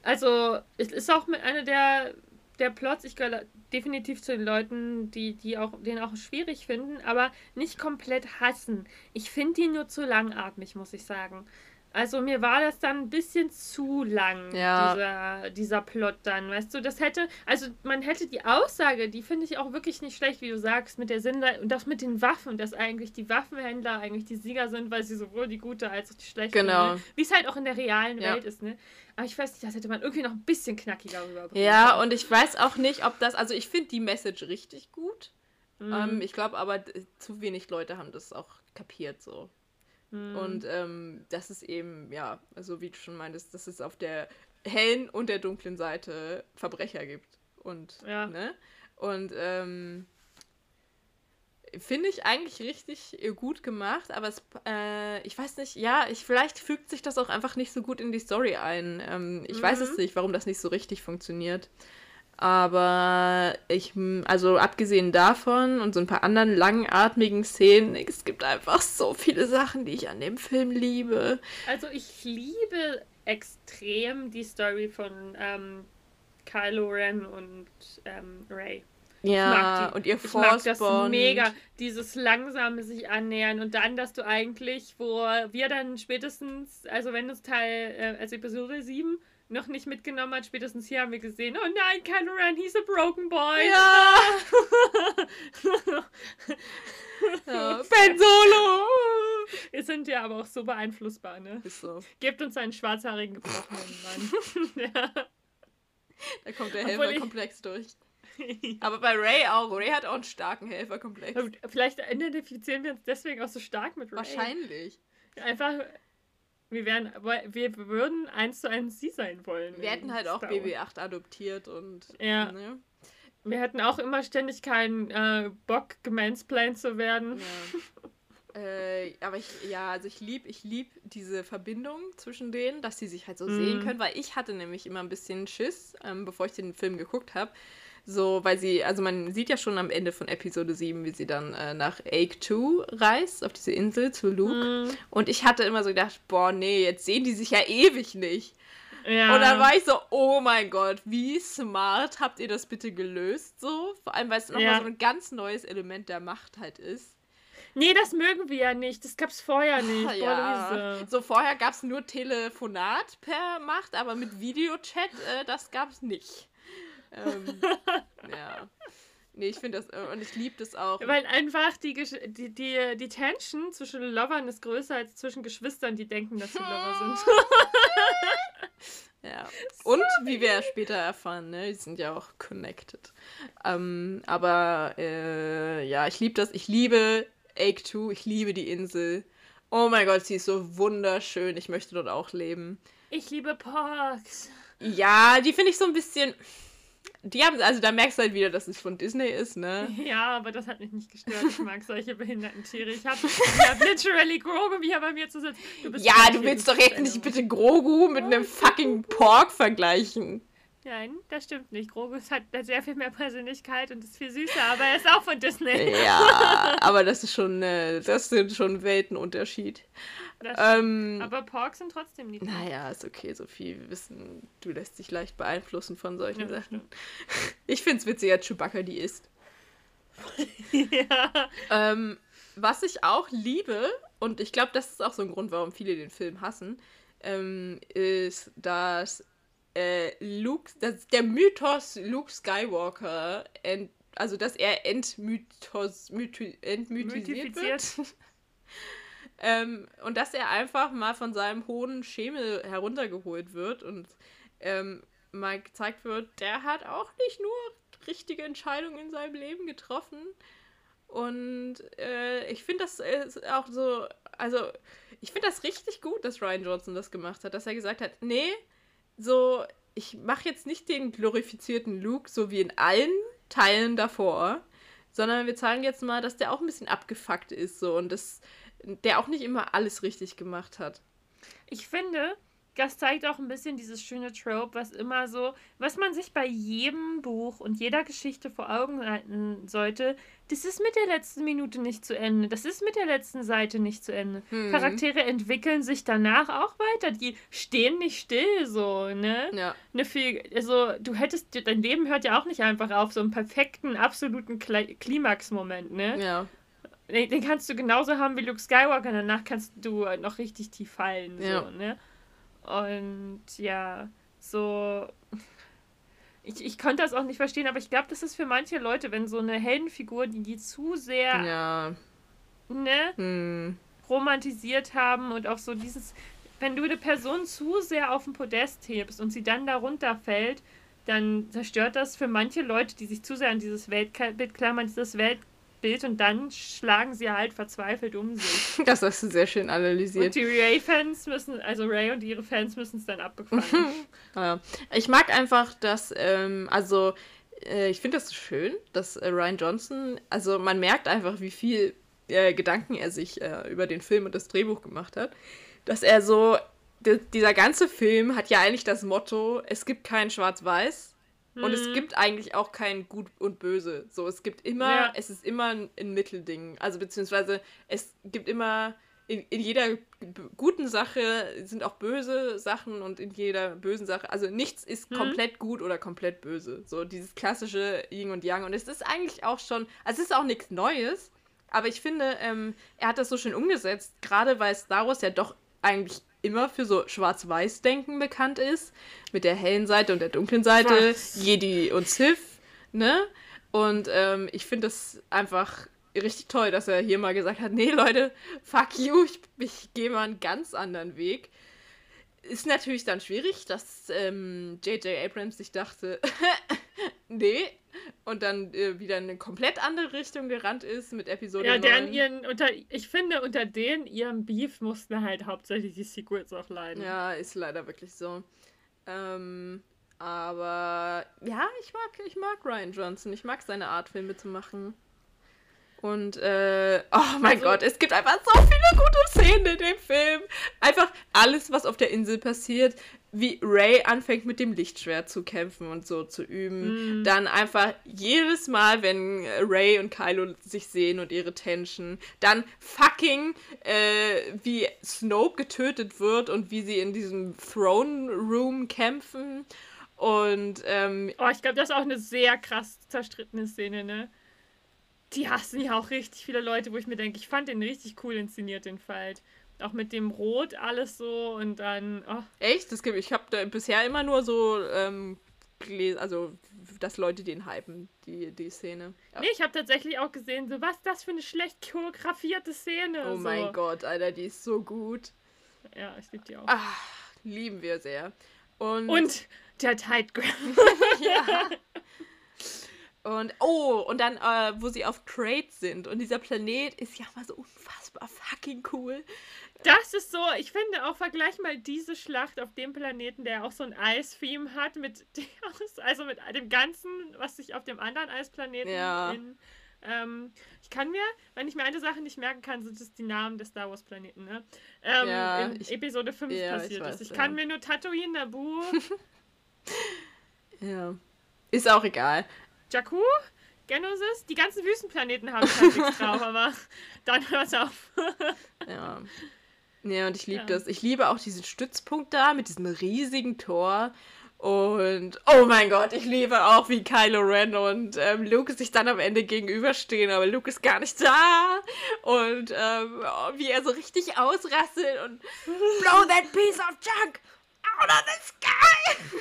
also es ist auch mit einer der, der Plots, ich gehöre definitiv zu den Leuten, die, die auch, den auch schwierig finden, aber nicht komplett hassen. Ich finde die nur zu langatmig, muss ich sagen. Also mir war das dann ein bisschen zu lang, ja. dieser, dieser Plot dann, weißt du, das hätte, also man hätte die Aussage, die finde ich auch wirklich nicht schlecht, wie du sagst, mit der Sinn und das mit den Waffen, dass eigentlich die Waffenhändler eigentlich die Sieger sind, weil sie sowohl die gute als auch die schlechte, genau. Ne? wie es halt auch in der realen ja. Welt ist, ne? Aber ich weiß nicht, das hätte man irgendwie noch ein bisschen knackiger rüberbringen Ja, und ich weiß auch nicht, ob das, also ich finde die Message richtig gut, mhm. ähm, ich glaube aber, zu wenig Leute haben das auch kapiert so. Mhm. Und ähm, das ist eben, ja, also wie du schon meintest, dass es auf der hellen und der dunklen Seite Verbrecher gibt. Und, ja. ne? Und ähm, finde ich eigentlich richtig gut gemacht, aber es, äh, ich weiß nicht, ja, ich, vielleicht fügt sich das auch einfach nicht so gut in die Story ein. Ähm, ich mhm. weiß es mhm. nicht, warum das nicht so richtig funktioniert. Aber ich, also abgesehen davon und so ein paar anderen langatmigen Szenen, es gibt einfach so viele Sachen, die ich an dem Film liebe. Also ich liebe extrem die Story von ähm, Kylo Ren und ähm, Ray. Ja, und ihr Ich mag das mega, dieses langsame sich annähern und dann, dass du eigentlich, wo wir dann spätestens, also wenn es Teil, äh, also Episode 7 noch nicht mitgenommen hat, spätestens hier haben wir gesehen, oh nein, Kylo Ren, he's a broken boy. Ja. (laughs) ja. Ben Solo. Wir sind ja aber auch so beeinflussbar, ne? Ist so. Gebt uns einen schwarzhaarigen gebrochenen Mann. (laughs) (laughs) ja. Da kommt der Helferkomplex durch. (laughs) Aber bei Ray auch. Ray hat auch einen starken Helferkomplex. Vielleicht identifizieren wir uns deswegen auch so stark mit Ray. Wahrscheinlich. Einfach, wir, wären, wir würden eins zu eins sie sein wollen. Wir hätten halt auch BB8 adoptiert und. Ja. Ne? Wir hätten auch immer ständig keinen äh, Bock, gemansplained zu werden. Ja. (laughs) Äh, aber ich, ja, also ich liebe ich lieb diese Verbindung zwischen denen, dass sie sich halt so mm. sehen können, weil ich hatte nämlich immer ein bisschen Schiss, ähm, bevor ich den Film geguckt habe. So, weil sie, also man sieht ja schon am Ende von Episode 7, wie sie dann äh, nach Ake 2 reist, auf diese Insel zu Luke. Mm. Und ich hatte immer so gedacht, boah, nee, jetzt sehen die sich ja ewig nicht. Ja. Und dann war ich so, oh mein Gott, wie smart habt ihr das bitte gelöst? So, vor allem, weil es nochmal ja. so ein ganz neues Element der Macht halt ist. Nee, das mögen wir ja nicht. Das gab's vorher nicht. Ach, ja. So, vorher gab's nur Telefonat per Macht, aber mit Videochat, äh, das gab's nicht. Ähm, (laughs) ja. Nee, ich finde das, äh, und ich liebe das auch. Weil einfach die, die, die, die Tension zwischen Lovern ist größer als zwischen Geschwistern, die denken, dass sie Lover (laughs) sind. ja. (laughs) Und wie wir später erfahren, ne, die sind ja auch connected. Ähm, aber äh, ja, ich liebe das. Ich liebe Ake 2, ich liebe die Insel. Oh mein Gott, sie ist so wunderschön. Ich möchte dort auch leben. Ich liebe Parks. Ja, die finde ich so ein bisschen. Die haben, also da merkst du halt wieder, dass es von Disney ist, ne? (laughs) Ja, aber das hat mich nicht gestört. Ich mag solche behinderten Tiere. Ich habe hab literally Grogu hier bei mir zu sitzen. ja, du willst doch jetzt nicht bitte Grogu mit einem fucking Pork vergleichen. Nein, das stimmt nicht. Grogu hat sehr viel mehr Persönlichkeit und ist viel süßer, aber er ist auch von Disney. Ja, (laughs) aber das ist schon, äh, das sind schon Weltenunterschied. Ähm, aber Porks sind trotzdem nicht. Naja, ist okay, Sophie. Wir wissen, du lässt dich leicht beeinflussen von solchen ja, Sachen. Stimmt. (laughs) Ich finde es witzig, als Chewbacca die isst. (laughs) ja. Ähm, was ich auch liebe, und ich glaube, das ist auch so ein Grund, warum viele den Film hassen, ähm, ist, dass äh, Luke, dass der Mythos Luke Skywalker, ent, also dass er entmythos, mythi, entmythisiert wird. (laughs) ähm, und dass er einfach mal von seinem hohen Schemel heruntergeholt wird und ähm, mal gezeigt wird, der hat auch nicht nur richtige Entscheidungen in seinem Leben getroffen. Und äh, ich finde das ist auch so, also ich finde das richtig gut, dass Ryan Johnson das gemacht hat, dass er gesagt hat, nee, so, ich mache jetzt nicht den glorifizierten Luke, so wie in allen Teilen davor, sondern wir zeigen jetzt mal, dass der auch ein bisschen abgefuckt ist, so, und das, der auch nicht immer alles richtig gemacht hat. Ich finde, das zeigt auch ein bisschen dieses schöne Trope, was immer so, was man sich bei jedem Buch und jeder Geschichte vor Augen halten sollte. Das ist mit der letzten Minute nicht zu Ende. Das ist mit der letzten Seite nicht zu Ende. Hm. Charaktere entwickeln sich danach auch weiter. Die stehen nicht still, so, ne? Ja. Ne viel, also, du hättest, dein Leben hört ja auch nicht einfach auf, so einen perfekten, absoluten Klimax-Moment, ne? Ja. Den, den kannst du genauso haben wie Luke Skywalker. Danach kannst du noch richtig tief fallen, ja. so, ne? Und ja, so. (laughs) Ich, ich konnte das auch nicht verstehen, aber ich glaube, das ist für manche Leute, wenn so eine Heldenfigur, die die zu sehr ja. ne, hm. romantisiert haben und auch so dieses, wenn du eine Person zu sehr auf den Podest hebst und sie dann darunter fällt, dann zerstört das für manche Leute, die sich zu sehr an dieses Weltbild klammern, dieses Weltbild Bild und dann schlagen sie halt verzweifelt um sich. (laughs) Das hast du sehr schön analysiert. Und die Ray-Fans müssen, also Ray und ihre Fans müssen es dann abbekommen. (laughs) ja. Ich mag einfach, dass, ähm, also äh, ich finde das so schön, dass äh, Ryan Johnson, also man merkt einfach, wie viel äh, Gedanken er sich äh, über den Film und das Drehbuch gemacht hat. Dass er so, dieser ganze Film hat ja eigentlich das Motto, es gibt kein Schwarz-Weiß, Und es Mhm. gibt eigentlich auch kein Gut und Böse. So, es gibt immer, Ja. es ist immer ein, ein Mittelding. Also beziehungsweise es gibt immer in, in jeder guten Sache sind auch böse Sachen und in jeder bösen Sache, also nichts ist Mhm. komplett gut oder komplett böse. So dieses klassische Yin und Yang. Und es ist eigentlich auch schon, also es ist auch nichts Neues, aber ich finde, ähm, er hat das so schön umgesetzt, gerade weil Star Wars ja doch eigentlich immer für so Schwarz-Weiß-Denken bekannt ist, mit der hellen Seite und der dunklen Seite, Schwarz. Jedi und Sith, ne? Und ähm, ich finde das einfach richtig toll, dass er hier mal gesagt hat, nee Leute, fuck you, ich, ich gehe mal einen ganz anderen Weg. Ist natürlich dann schwierig, dass ähm, J.J. Abrams sich dachte, (laughs) (laughs) nee, und dann äh, wieder in eine komplett andere Richtung gerannt ist mit Episode Ja, 9. deren ihren, unter, ich finde, unter denen ihrem Beef mussten halt hauptsächlich die Sequels auch leiden. Ja, ist leider wirklich so. Ähm, aber ja, ich mag, ich mag Ryan Johnson. Ich mag seine Art, Filme zu machen. Und, äh, (laughs) oh mein Also- Gott, es gibt einfach so viele gute Szenen in dem Film. Einfach alles, was auf der Insel passiert, wie Ray anfängt mit dem Lichtschwert zu kämpfen und so zu üben. Mhm. Dann einfach jedes Mal, wenn äh, Ray und Kylo sich sehen und ihre Tension. Dann fucking, äh, wie Snoke getötet wird und wie sie in diesem Throne Room kämpfen. Und, ähm, Oh, ich glaube, das ist auch eine sehr krass zerstrittene Szene, ne? Die hassen ja auch richtig viele Leute, wo ich mir denke, ich fand den richtig cool inszeniert, den Fight. Auch mit dem Rot alles so und dann. Oh, echt, das gibt, ich habe da bisher immer nur so, ähm, gelesen, also, dass Leute den hypen, die, die Szene. Ja. Nee, ich habe tatsächlich auch gesehen, so was das für eine schlecht choreografierte Szene. Oh so. mein Gott, Alter, die ist so gut. Ja, ich liebe die auch. Ah, lieben wir sehr. Und, Und der Tight Grab. (laughs) ja. (laughs) Und, oh, und dann, äh, wo sie auf Crate sind. Und dieser Planet ist ja mal so unfassbar fucking cool. Das ist so, ich finde auch, vergleich mal diese Schlacht auf dem Planeten, der auch so ein Eis-Theme hat, mit dem, also mit dem Ganzen, was sich auf dem anderen Eisplaneten Ja. in. Ähm, ich kann mir, wenn ich mir eine Sache nicht merken kann, sind es die Namen des Star Wars-Planeten, ne? Ähm, Ja, in ich- Episode 5 ja, ich passiert weiß, ist. Ich ja. kann mir nur Tatooine, Naboo, (laughs) Ja. Ist auch egal. Jakku, Geonosis, die ganzen Wüstenplaneten habe ich halt nichts drauf, aber dann hört's auf. (laughs) Ja. Ja, und ich liebe Ja. das. Ich liebe auch diesen Stützpunkt da mit diesem riesigen Tor. Und oh mein Gott, ich liebe auch, wie Kylo Ren und ähm, Luke sich dann am Ende gegenüberstehen, aber Luke ist gar nicht da. Und ähm, oh, wie er so richtig ausrastet und blow that piece of junk out of the sky.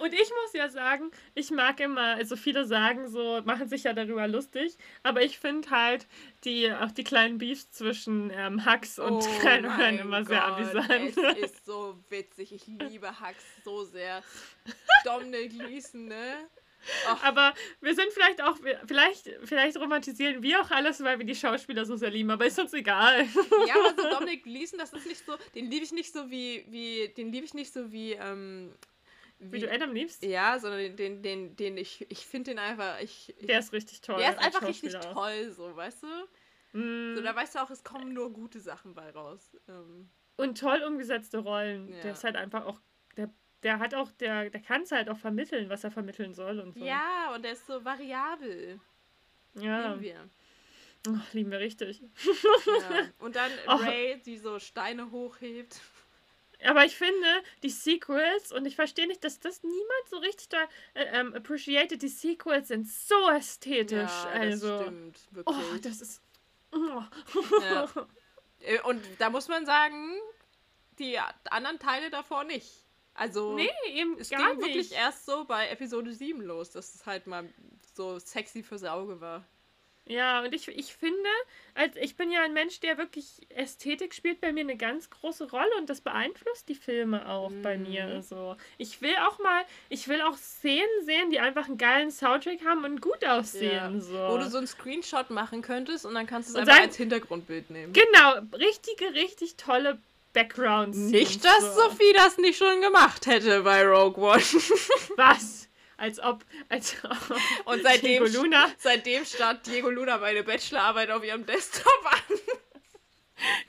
Und ich muss ja sagen, ich mag immer, also viele sagen so, machen sich ja darüber lustig, aber ich finde halt die, auch die kleinen Beefs zwischen ähm, Hux und Oh mein immer sehr Gott, amüsant. Es ist so witzig. Ich liebe Hux so sehr. (laughs) Dominic Gleason, ne? Aber wir sind vielleicht auch, vielleicht, vielleicht romantisieren wir auch alles, weil wir die Schauspieler so sehr lieben, aber ist uns egal. Ja, aber so (laughs) Dominic Gleason, das ist nicht so, den liebe ich nicht so wie, wie, den liebe ich nicht so wie, ähm, Wie du Adam liebst? ja, sondern den, den, den, den ich, ich finde den einfach, ich, ich Der ist richtig toll. der ist einfach richtig toll, so, weißt du? Mm. So, da weißt du auch, es kommen nur gute Sachen bei raus. Ähm, Und toll umgesetzte Rollen. Ja. Der ist halt einfach auch, der, der hat auch, der, der kann es halt auch vermitteln, was er vermitteln soll und so. ja, und der ist so variabel. ja. Lieben wir. Oh, lieben wir richtig. Ja. (laughs) Und dann Oh. Ray, die so Steine hochhebt. Aber ich finde, die Sequels, und ich verstehe nicht, dass das niemand so richtig da äh, ähm, appreciated, die Sequels sind so ästhetisch. Ja, also, das stimmt, wirklich. oh, das ist. Oh. Ja. Äh, Und da muss man sagen, die anderen Teile davor nicht. Also, nee, eben es gar ging nicht. wirklich erst so bei Episode 7 los, dass es halt mal so sexy fürs Auge war. Ja, und ich, ich finde, als ich bin ja ein Mensch, der wirklich Ästhetik spielt bei mir eine ganz große Rolle und das beeinflusst die Filme auch bei mir. Mhm. So. Ich will auch mal, ich will auch Szenen sehen, die einfach einen geilen Soundtrack haben und gut aussehen. So. Wo du so einen Screenshot machen könntest und dann kannst du es einfach sagen- als Hintergrundbild nehmen. Genau, richtige, richtig tolle Backgrounds. Nicht, dass Sophie das nicht schon gemacht hätte bei Rogue One. (laughs) Was? Als ob, als ob. Und seitdem, Diego Luna. seitdem starrt Diego Luna meine Bachelorarbeit auf ihrem Desktop an.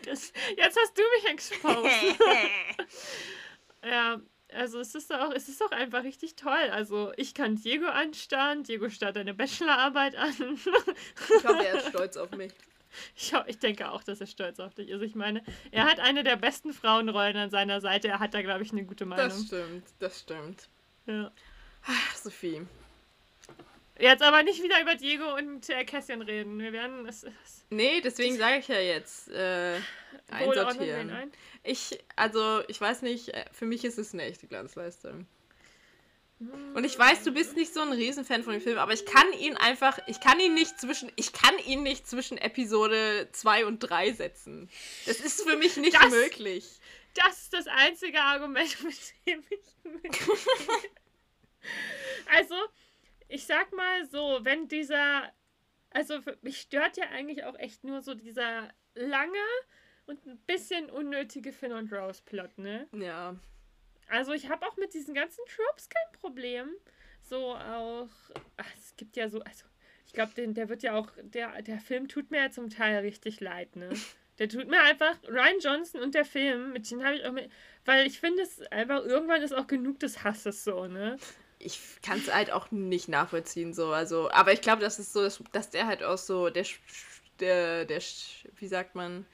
Das, jetzt hast du mich exposed. (laughs) ja, also es ist auch, es ist auch einfach richtig toll. Also ich kann Diego anstarren, Diego starrt eine Bachelorarbeit an. ich glaube, er ist (laughs) stolz auf mich. Ich, ich, denke auch, dass er stolz auf dich ist. Ich meine, er hat eine der besten Frauenrollen an seiner Seite. Er hat da, glaube ich, eine gute Meinung. Das stimmt, das stimmt. Ja. Ach, Sophie. Jetzt aber nicht wieder über Diego und äh, Cassian reden. Wir werden es. Nee, deswegen sage ich ja jetzt äh, einsortieren. Ein? Ich, also, ich weiß nicht, äh, für mich ist es eine echte Glanzleistung. Und ich weiß, du bist nicht so ein Riesenfan von dem Film, aber ich kann ihn einfach, ich kann ihn nicht zwischen, ich kann ihn nicht zwischen Episode 2 und 3 setzen. Das ist für mich nicht das, möglich. Das ist das einzige Argument, (laughs) mit dem ich (laughs) Also, ich sag mal so, wenn dieser, also mich stört ja eigentlich auch echt nur so dieser lange und ein bisschen unnötige Finn und Rose Plot, ne? Ja. Also ich habe auch mit diesen ganzen Tropes kein Problem. So auch, ach, es gibt ja so, also ich glaube, der wird ja auch, der, der Film tut mir ja zum Teil richtig leid, ne? Der tut mir einfach, Ryan Johnson und der Film, mit denen habe ich auch mit, weil ich finde es einfach, irgendwann ist auch genug des Hasses so, ne? Ich kann es halt auch nicht nachvollziehen, so, also, aber ich glaube, das ist so, dass, dass der halt auch so, der, der, der, wie sagt man,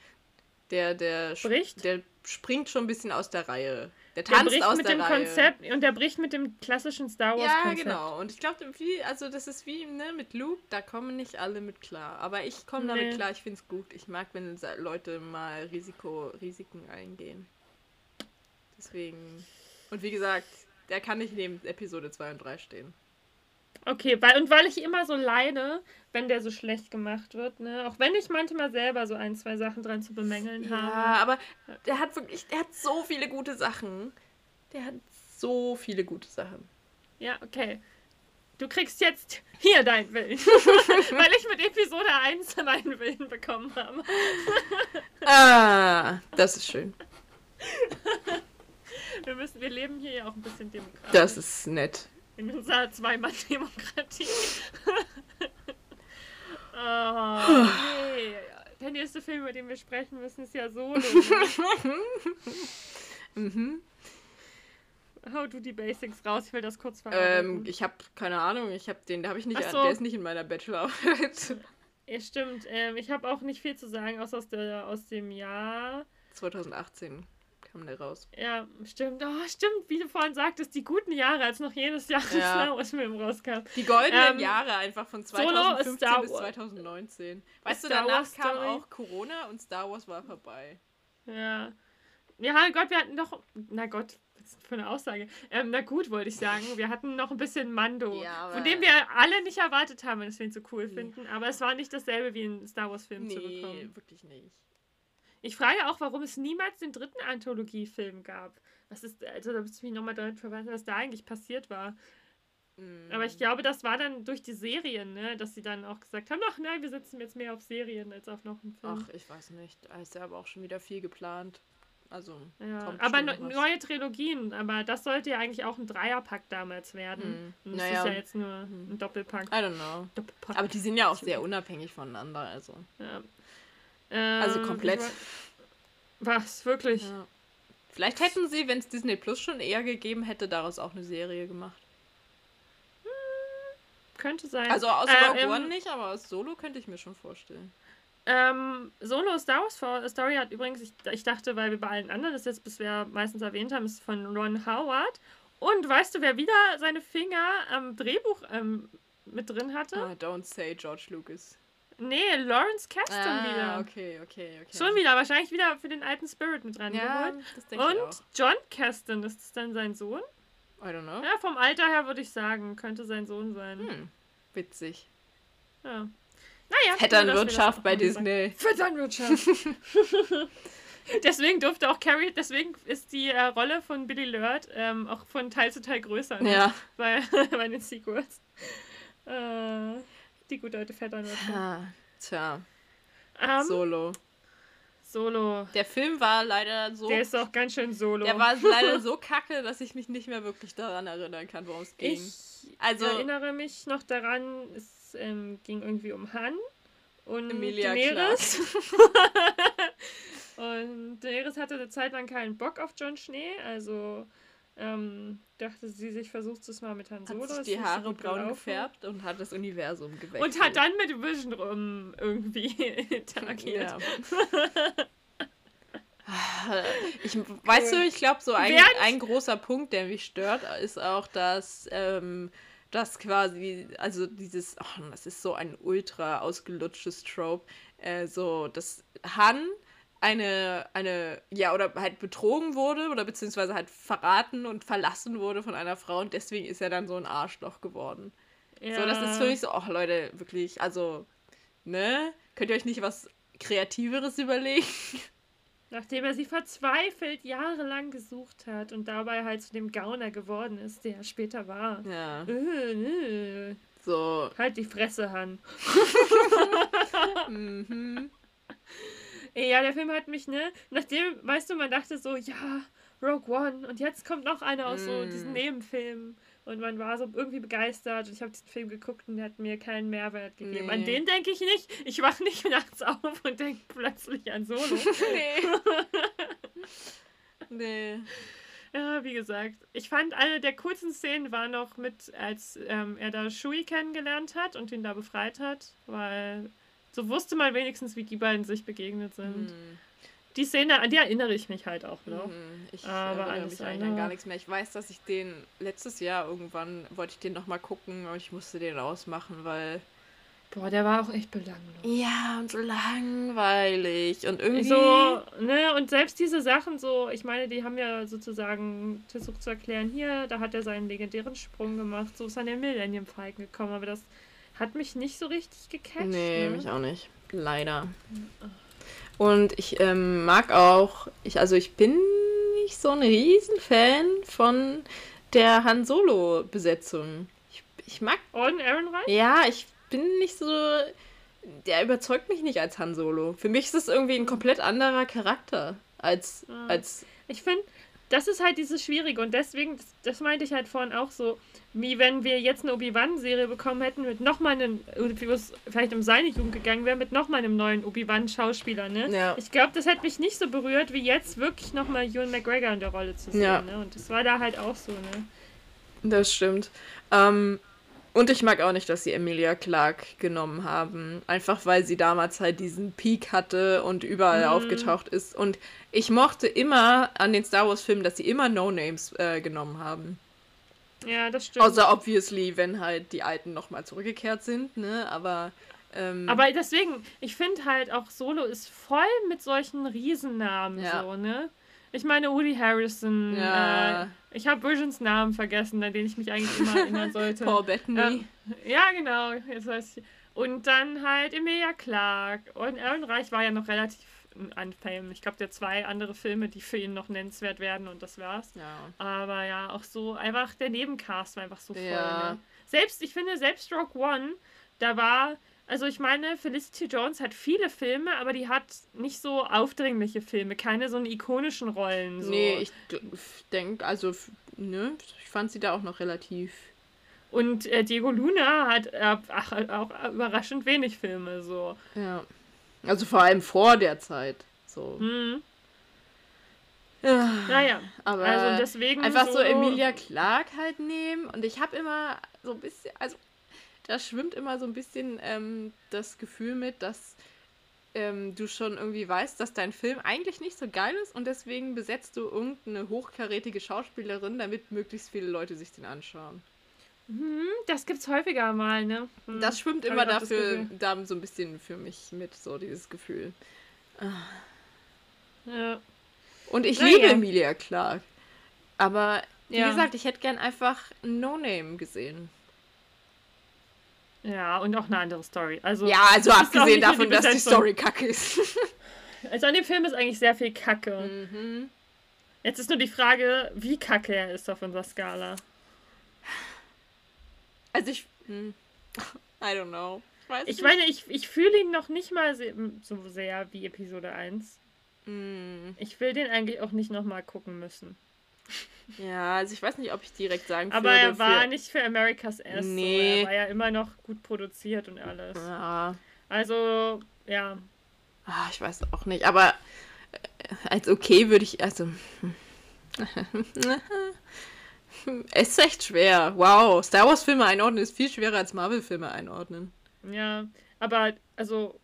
der, der, Bricht? der springt schon ein bisschen aus der Reihe. Der tanzt der bricht aus mit der dem Reihe. Konzept und der bricht mit dem klassischen Star Wars Ja, genau. Und ich glaube, also das ist wie ne, mit Luke, da kommen nicht alle mit klar. Aber ich komme nee. damit klar, ich finde es gut. Ich mag, wenn Leute mal Risiko, Risiken eingehen. Deswegen. Und wie gesagt, der kann nicht neben Episode 2 und 3 stehen. Okay, weil, und weil ich immer so leide, wenn der so schlecht gemacht wird, ne? Auch wenn ich manchmal selber so ein, zwei Sachen dran zu bemängeln ja, habe. Ja, aber der hat wirklich, der hat so viele gute Sachen. Der hat so viele gute Sachen. Ja, okay. Du kriegst jetzt hier deinen Willen. (laughs) weil ich mit Episode 1 meinen Willen bekommen habe. (laughs) ah, das ist schön. Wir müssen, wir leben hier ja auch ein bisschen demokratisch. Das ist nett. In unserer Zweimann-Demokratie. (laughs) (laughs) oh, nee. Der nächste Film, über den wir sprechen müssen, ist ja Solo. (laughs) mhm. Hau du die Basics raus, ich will das kurz verarbeiten. Ähm, ich habe keine Ahnung, ich habe den, der habe ich nicht, so. der ist nicht in meiner Bachelorarbeit. Ja, stimmt. Ähm, ich habe auch nicht viel zu sagen, außer aus, der, aus dem Jahr 2018 kam der raus. Ja, stimmt. Oh, stimmt, wie du vorhin sagtest, die guten Jahre, als noch jedes Jahr ein ja. Star Wars-Film rauskam. Die goldenen ähm, Jahre einfach von 2015 bis 2019. Weißt Star du, danach Wars kam Story. auch Corona und Star Wars war vorbei. Ja. Ja, Gott, wir hatten doch. Na Gott, was für eine Aussage? Ähm, na gut, wollte ich sagen. Wir hatten noch ein bisschen Mando, ja, von dem wir alle nicht erwartet haben, dass wir ihn so cool nee. finden. Aber es war nicht dasselbe wie ein Star Wars-Film nee, zu bekommen. Nee, wirklich nicht. Ich frage auch, warum es niemals den dritten Anthologiefilm gab. Was ist, also da müsste ich mich nochmal damit verweisen, was da eigentlich passiert war. Mm. Aber ich glaube, das war dann durch die Serien, ne, dass sie dann auch gesagt haben, ach nein, wir setzen jetzt mehr auf Serien als auf noch einen Film. Ach, ich weiß nicht. Da ist ja aber auch schon wieder viel geplant. Also, ja, aber ne neue Trilogien, aber das sollte ja eigentlich auch ein Dreierpack damals werden. Das naja. ist ja jetzt nur hm. ein Doppelpack. I don't know. Doppelpack. Aber die sind ja auch sehr unabhängig voneinander, also. Ja. Also ähm, komplett. Was, wirklich? Ja. Vielleicht hätten sie, wenn es Disney Plus schon eher gegeben hätte, daraus auch eine Serie gemacht. Hm, könnte sein. Also aus äh, Rogue ähm, One nicht, aber aus Solo könnte ich mir schon vorstellen. Ähm, Solo Star Wars Story hat übrigens, ich, ich dachte, weil wir bei allen anderen das jetzt bisher meistens erwähnt haben, ist von Ron Howard. Und weißt du, wer wieder seine Finger am Drehbuch ähm, mit drin hatte? Ah, don't say George Lucas. Nee, Lawrence Kasdan ah, wieder. okay, okay, okay. Schon wieder, wahrscheinlich wieder für den alten Spirit mit dran ja. Das denke Und ich auch. John Kasdan, ist das dann sein Sohn? I don't know. Ja, vom Alter her würde ich sagen, könnte sein Sohn sein. Hm, witzig. Ja. Naja. Vetternwirtschaft bei Disney. Vetternwirtschaft. (laughs) (laughs) deswegen durfte auch Carrie, deswegen ist die äh, Rolle von Billy Lurd ähm, auch von Teil zu Teil größer. Ne? Ja. Bei, (laughs) bei den Sequels. Äh, die gute alte Vetternwirtschaft. Ah, tja. Um, solo. Solo. Der Film war leider so. Der ist auch ganz schön solo. Der war leider (laughs) so kacke, dass ich mich nicht mehr wirklich daran erinnern kann, worum es ging. Ich also, erinnere mich noch daran, es ähm, ging irgendwie um Han und Emilia Daenerys. (laughs) und Daenerys hatte eine Zeit lang keinen Bock auf John Schnee, also ähm, dachte sie sich, versucht es mal mit Han Solo. Hat sich die Haare braun gelaufen. gefärbt und hat das Universum gewechselt. Und hat dann mit Vision rum irgendwie (laughs) interagiert. (laughs) Ich, weißt du, ich glaube, so ein, Während- ein großer Punkt, der mich stört, ist auch, dass ähm, das quasi, also dieses, oh, das ist so ein ultra ausgelutschtes Trope, äh, so, dass Han eine, eine, ja, oder halt betrogen wurde oder beziehungsweise halt verraten und verlassen wurde von einer Frau und deswegen ist er dann so ein Arschloch geworden. So, das ist für mich so, ach Leute, wirklich, also, ne? Könnt ihr euch nicht was Kreativeres überlegen? (laughs) Nachdem er sie verzweifelt jahrelang gesucht hat und dabei halt zu dem Gauner geworden ist, der er später war. Ja. Äh, äh. So. Halt die Fresse, Han. (laughs) (laughs) Mhm. Ja, der Film hat mich, ne? Nachdem, weißt du, man dachte so, ja, Rogue One und jetzt kommt noch einer aus so Mm. diesen Nebenfilmen. Und man war so irgendwie begeistert und ich habe diesen Film geguckt und der hat mir keinen Mehrwert gegeben. An Nee. den denke ich nicht. Ich wache nicht (laughs) nachts auf und denke plötzlich an Solo. (laughs) Nee. (laughs) nee. Ja, wie gesagt, ich fand eine der coolsten Szenen war noch mit, als ähm, er da Shui kennengelernt hat und ihn da befreit hat, weil so wusste man wenigstens, wie die beiden sich begegnet sind. Hm. Die Szene, an die erinnere ich mich halt auch noch. Mhm. Ich Aber erinnere mich eigentlich an gar nichts mehr. Ich weiß, dass ich den letztes Jahr irgendwann wollte ich den nochmal gucken, aber ich musste den ausmachen, weil. Boah, der war auch echt belanglos. Ja, und so langweilig. Und irgendwie. So, ne, und selbst diese Sachen so, ich meine, die haben ja sozusagen versucht zu erklären, hier, da hat er seinen legendären Sprung gemacht, so ist er an den Millennium Falcon gekommen, aber das hat mich nicht so richtig gecatcht. Nee, ne? mich auch nicht. Leider. Und ich ähm, mag auch, ich, also ich bin nicht so ein Riesenfan von der Han Solo-Besetzung. Ich, ich mag, Und Aaron Reich? ja, ich bin nicht so, der überzeugt mich nicht als Han Solo. Für mich ist es irgendwie ein komplett anderer Charakter als, Ja. als, Ich finde, das ist halt dieses Schwierige und deswegen, das, das meinte ich halt vorhin auch so, wie wenn wir jetzt eine Obi-Wan-Serie bekommen hätten mit nochmal einem, wie es vielleicht um seine Jugend gegangen wäre, mit nochmal einem neuen Obi-Wan-Schauspieler, ne? Ja. Ich glaube, das hätte mich nicht so berührt, wie jetzt wirklich nochmal Ewan McGregor in der Rolle zu sehen, Ja. ne? Und das war da halt auch so, ne? Das stimmt. Ähm, und ich mag auch nicht, dass sie Emilia Clarke genommen haben. Einfach weil sie damals halt diesen Peak hatte und überall Mhm. aufgetaucht ist. Und ich mochte immer an den Star Wars-Filmen, dass sie immer No-Names äh, genommen haben. Ja, das stimmt. Außer obviously, wenn halt die Alten nochmal zurückgekehrt sind, ne? Aber. Ähm, Aber deswegen, ich finde halt auch Solo ist voll mit solchen Riesennamen Ja. so, ne? Ich meine, Woody Harrison. Ja. Äh, ich habe Visions Namen vergessen, an den ich mich eigentlich immer erinnern (laughs) sollte. Paul Bettany. Ähm, ja, genau. Jetzt weiß ich. Und dann halt Emilia Clarke. Und Aaron Reich war ja noch relativ an Fame. Ich glaube, der zwei andere Filme, die für ihn noch nennenswert werden und das war's. ja. Aber ja, auch so einfach der Nebencast war einfach so voll. Ja. Ne? Selbst, ich finde, selbst Rock One, da war, also ich meine, Felicity Jones hat viele Filme, aber die hat nicht so aufdringliche Filme, keine so ikonischen Rollen. So. Nee, ich denke, also, ne? Ich fand sie da auch noch relativ. Und äh, Diego Luna hat äh, ach, auch überraschend wenig Filme, so. Ja. Also vor allem vor der Zeit. So. Hm. Ja. Naja, Aber also deswegen. einfach so Emilia Clark halt nehmen. Und ich habe immer so ein bisschen, also da schwimmt immer so ein bisschen ähm, das Gefühl mit, dass ähm, du schon irgendwie weißt, dass dein Film eigentlich nicht so geil ist und deswegen besetzt du irgendeine hochkarätige Schauspielerin, damit möglichst viele Leute sich den anschauen. Hm, das gibt's häufiger mal, ne? Hm. Das schwimmt immer dafür, da so ein bisschen für mich mit, so dieses Gefühl. Ja. Und ich Na liebe ja. Emilia Clark. Aber wie Ja. gesagt, ich hätte gern einfach No-Name gesehen. Ja, und auch eine andere Story. Also, Ja, also abgesehen davon, die dass die. Story kacke ist. also an dem Film ist eigentlich sehr viel Kacke. mhm. Jetzt ist nur die Frage, wie kacke er ist auf unserer Skala. Also ich. Hm. (laughs) I don't know. Ich weiß Ich nicht. meine, ich, ich fühle ihn noch nicht mal so sehr wie Episode 1. Hm. Ich will den eigentlich auch nicht nochmal gucken müssen. Ja, also ich weiß nicht, ob ich direkt sagen Aber würde. er war für... nicht für America's S. Nee. So. Er war ja immer noch gut produziert und alles. Ja. Also, ja. Ah, ich weiß auch nicht. Aber äh, als okay würde ich. Also. (laughs) Es ist echt schwer. Wow, Star Wars-Filme einordnen ist viel schwerer als Marvel-Filme einordnen. Ja, aber also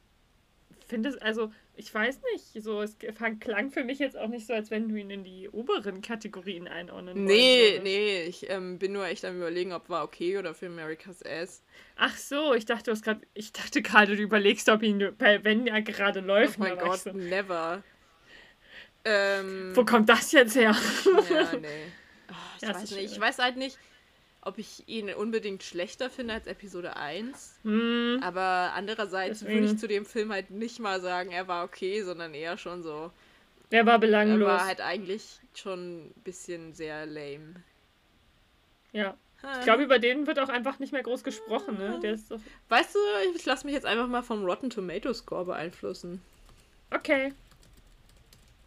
finde es, also ich weiß nicht, so es klang für mich jetzt auch nicht so, als wenn du ihn in die oberen Kategorien einordnen Nee, würdest. nee, ich ähm, bin nur echt am überlegen, ob war okay oder für America's Ass. Ach so, ich dachte, du hast gerade, ich dachte gerade, du überlegst, ob ihn, wenn er gerade läuft. Oh mein Gott, so. never. Ähm, Wo kommt das jetzt her? ja, nee. Oh, (laughs) ich ja, weiß nicht, ich weiß halt nicht ob ich ihn unbedingt schlechter finde als Episode 1. Hm. Aber andererseits Deswegen. würde ich zu dem Film halt nicht mal sagen, er war okay, sondern eher schon so. Er war belanglos. Er war halt eigentlich schon ein bisschen sehr lame. Ja. Ich glaube, über den wird auch einfach nicht mehr groß gesprochen, ne? Der ist doch... Weißt du, ich lasse mich jetzt einfach mal vom Rotten Tomato Score beeinflussen. Okay.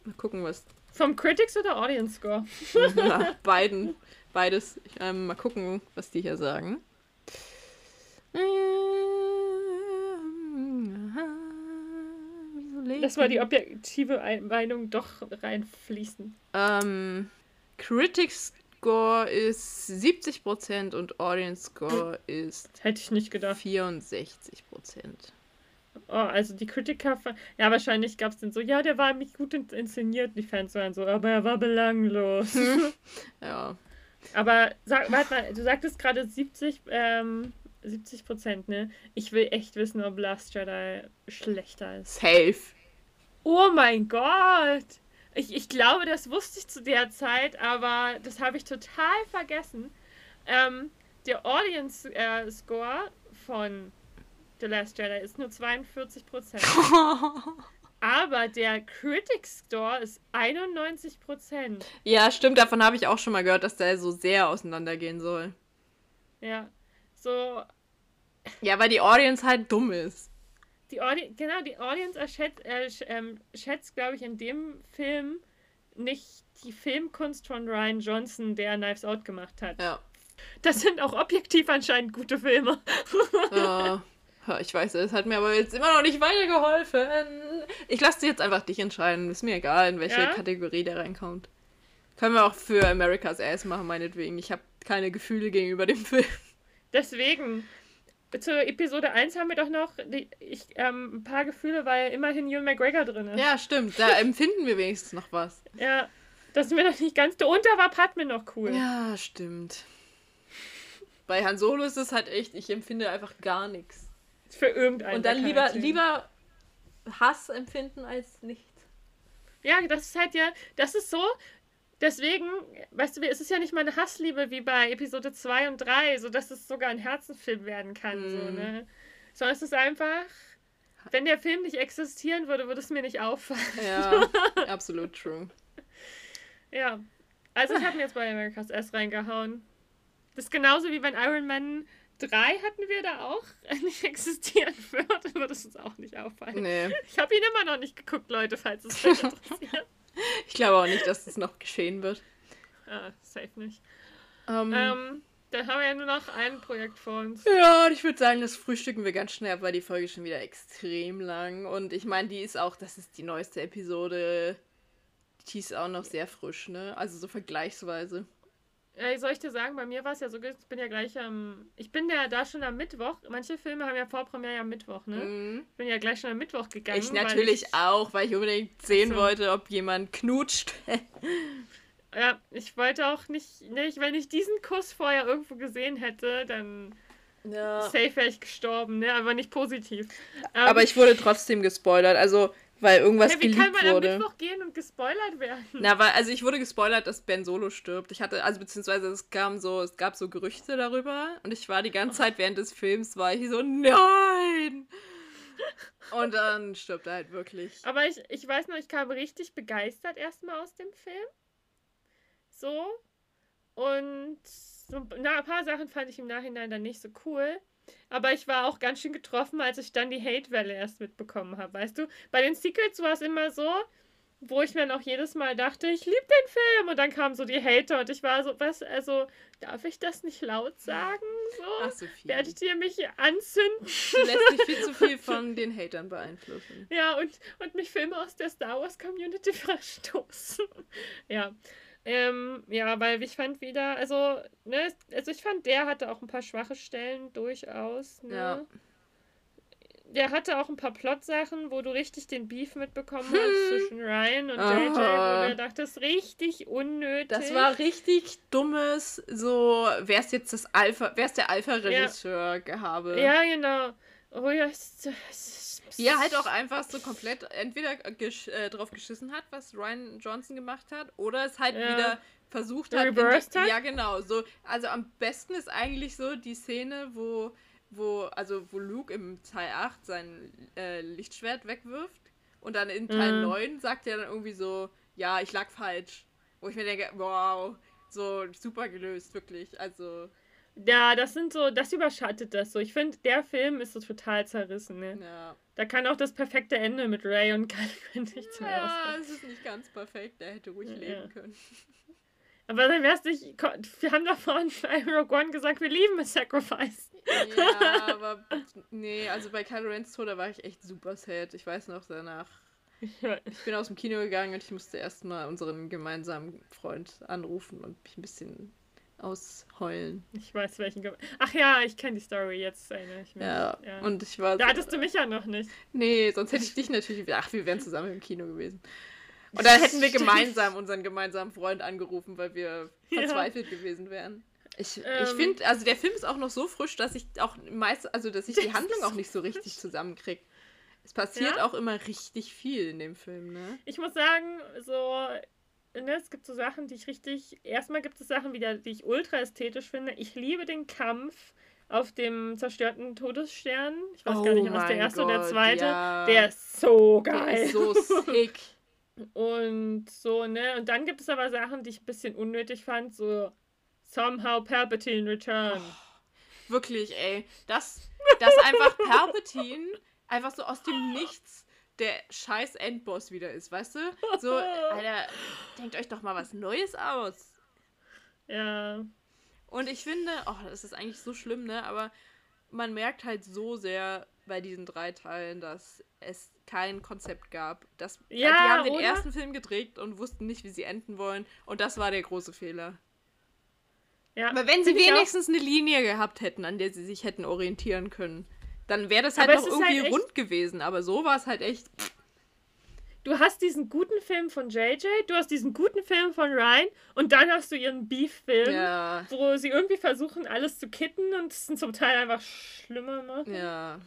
Mal gucken, was. Vom Critics oder Audience Score? (laughs) Na, beiden. Beides. Ich, ähm, mal gucken, was die hier sagen. Das war die objektive Meinung doch reinfließen. Ähm, Critics Score ist 70% und Audience Score ist. Hätte ich nicht gedacht. 64%. Oh, also die Kritiker. Ja, wahrscheinlich gab es dann so, ja, der war nicht gut inszeniert, die Fans waren so, aber er war belanglos. (laughs) ja. Aber sag, warte mal, du sagtest gerade 70, ähm, 70 Prozent, ne? Ich will echt wissen, ob Last Jedi schlechter ist. Safe. Oh mein Gott! Ich, ich glaube, das wusste ich zu der Zeit, aber das habe ich total vergessen. Ähm, der Audience äh, Score von The Last Jedi ist nur 42 Prozent. (laughs) Aber der Critics Store ist 91%. Ja, stimmt, davon habe ich auch schon mal gehört, dass der so sehr auseinandergehen soll. Ja. So. Ja, weil die Audience halt dumm ist. Die Audi genau, die Audience erschätzt, äh, ähm, schätzt, glaube ich, in dem Film nicht die Filmkunst von Ryan Johnson, der Knives Out gemacht hat. Ja. Das sind auch objektiv anscheinend gute Filme. Ja. (laughs) Ich weiß, es hat mir aber jetzt immer noch nicht weitergeholfen. Ich lasse jetzt einfach dich entscheiden. Ist mir egal, in welche ja? Kategorie der reinkommt. Können wir auch für America's Ass machen, meinetwegen. Ich habe keine Gefühle gegenüber dem Film. Deswegen. Zur Episode 1 haben wir doch noch die, ich, ähm, ein paar Gefühle, weil immerhin Ewan McGregor drin ist. Ja, stimmt. Da empfinden wir wenigstens noch was. Ja, das ist mir noch nicht ganz. Der Unter war Padme noch cool. Ja, stimmt. Bei Han Solo ist es halt echt, ich empfinde einfach gar nichts. Für irgendeinen. Und dann lieber, lieber Hass empfinden als nichts. Ja, das ist halt ja, das ist so, deswegen, weißt du, es ist ja nicht mal eine Hassliebe wie bei Episode 2 und 3, so dass es sogar ein Herzenfilm werden kann, mm. so, mhm. ne? Sondern es ist einfach, wenn der Film nicht existieren würde, würde es mir nicht auffallen. Ja, (laughs) absolut true. Ja. Also ich habe mir jetzt bei America's S reingehauen. Das ist genauso wie wenn Iron Man 3 hatten wir da auch (laughs) nicht existieren wird, würde es uns auch nicht auffallen. Nee. Ich habe ihn immer noch nicht geguckt, Leute, falls es euch (laughs) interessiert. ich glaube auch nicht, dass das noch geschehen wird. Ah, safe nicht. Um, ähm, ähm, dann haben wir ja nur noch ein Projekt vor uns. Ja, und ich würde sagen, das frühstücken wir ganz schnell, weil die Folge schon wieder extrem lang. Und ich meine, die ist auch, das ist die neueste Episode. Die ist auch noch sehr frisch, ne? Also so vergleichsweise. Ey, soll ich dir sagen, bei mir war es ja so, ich bin ja gleich am. Ich bin ja da schon am Mittwoch. Manche Filme haben ja Vorpremiere am Mittwoch, ne? Mhm. Ich bin ja gleich schon am Mittwoch gegangen. Ich natürlich ich, auch, weil ich unbedingt sehen so. wollte, ob jemand knutscht. (laughs) ja, ich wollte auch nicht, nicht. Wenn ich diesen Kuss vorher irgendwo gesehen hätte, dann. Ja. Safe wäre ich gestorben, ne? Aber nicht positiv. Aber ähm, ich wurde trotzdem gespoilert. Also, weil irgendwas hey, wie geleakt kann man wurde. am Mittwoch gehen und gespoilert werden? Na, weil, also ich wurde gespoilert, dass Ben Solo stirbt. Ich hatte, also beziehungsweise es kam so, es gab so Gerüchte darüber und ich war die ganze Zeit während des Films, war ich so, nein! Und dann stirbt er halt wirklich. Aber ich, ich weiß noch, ich kam richtig begeistert erstmal aus dem Film. So. Und so, na, ein paar Sachen fand ich im Nachhinein dann nicht so cool. Aber ich war auch ganz schön getroffen, als ich dann die Hate-Welle erst mitbekommen habe, weißt du? Bei den Secrets war es immer so, wo ich mir noch jedes Mal dachte, ich liebe den Film. Und dann kamen so die Hater und ich war so, was, also, darf ich das nicht laut sagen? So, Ach, Sophie. Werdet ihr mich anzünden? Du lässt dich viel zu viel von den Hatern beeinflussen. Ja, und, und mich Filme aus der Star Wars Community (laughs) verstoßen. ja. Ähm, ja, weil ich fand wieder, also, ne, also ich fand, der hatte auch ein paar schwache Stellen durchaus, ne? Ja. Der hatte auch ein paar Plotsachen, wo du richtig den Beef mitbekommen (laughs) hast zwischen Ryan und JJ, wo du dachtest, richtig unnötig. Das war richtig dummes, so, wer ist jetzt das Alpha, wer ist der Alpha-Regisseur-Gehabe? Ja. ja, genau. Oh ja, wie er halt auch einfach so komplett entweder gesch äh, drauf geschissen hat, was Ryan Johnson gemacht hat, oder es halt ja. wieder versucht hat, Reversed die, Ja, genau. So, also am besten ist eigentlich so die Szene, wo, wo, also wo Luke im Teil 8 sein äh, Lichtschwert wegwirft und dann in Teil mhm. 9 sagt er dann irgendwie so, ja, ich lag falsch. Wo ich mir denke, wow, so super gelöst, wirklich. Also. Ja, das sind so, das überschattet das so. Ich finde, der Film ist so total zerrissen, ne? Ja. Da kann auch das perfekte Ende mit Ray und Kylo nichts mehr Ja, es ist nicht ganz perfekt. Er hätte ruhig ja. leben können. Aber dann wär's nicht. Wir haben doch vorhin bei Rogue One gesagt, wir lieben es Sacrifice. Ja, (laughs) aber nee, also bei Kylo Rens Tod, da war ich echt super sad. Ich weiß noch danach. Ich bin aus dem Kino gegangen und ich musste erstmal unseren gemeinsamen Freund anrufen und mich ein bisschen ausheulen. Ich weiß welchen. Ge Ach ja, ich kenne die Story jetzt. Eine. Ich ja, ja, und ich war. Da hattest du mich ja noch nicht. Nee, sonst hätte ich dich natürlich. Ach, wir wären zusammen im Kino gewesen. Und dann hätten wir gemeinsam unseren gemeinsamen Freund angerufen, weil wir verzweifelt ja. gewesen wären. Ich, ähm, ich finde, also der Film ist auch noch so frisch, dass ich auch meist, also dass ich die Handlung auch nicht so richtig zusammenkriege. Es passiert ja? auch immer richtig viel in dem Film, ne? Ich muss sagen, so ne, es gibt so Sachen, die ich richtig. Erstmal gibt es Sachen wieder, die ich ultra ästhetisch finde. Ich liebe den Kampf auf dem zerstörten Todesstern. Ich weiß oh gar nicht, was der erste Gott, oder der zweite. Ja. Der ist so geil. Der ist so sick. (laughs) Und so, ne? Und dann gibt es aber Sachen, die ich ein bisschen unnötig fand, so Somehow Palpatine Return. Oh, wirklich, ey. Das, das einfach Palpatine einfach so aus dem Nichts der scheiß Endboss wieder ist, weißt du? So, (laughs) Alter, denkt euch doch mal was Neues aus. Ja. Und ich finde, oh, das ist eigentlich so schlimm, ne? Aber man merkt halt so sehr bei diesen drei Teilen, dass es kein Konzept gab. Das, ja, die haben den oder? ersten Film gedreht und wussten nicht, wie sie enden wollen. Und das war der große Fehler. Ja, Aber wenn sie wenigstens eine Linie gehabt hätten, an der sie sich hätten orientieren können, dann wäre das halt aber noch irgendwie halt rund gewesen. Aber so war es halt echt. Du hast diesen guten Film von JJ, du hast diesen guten Film von Ryan und dann hast du ihren Beef-Film, ja. wo sie irgendwie versuchen, alles zu kitten und es zum Teil einfach schlimmer machen. Ja.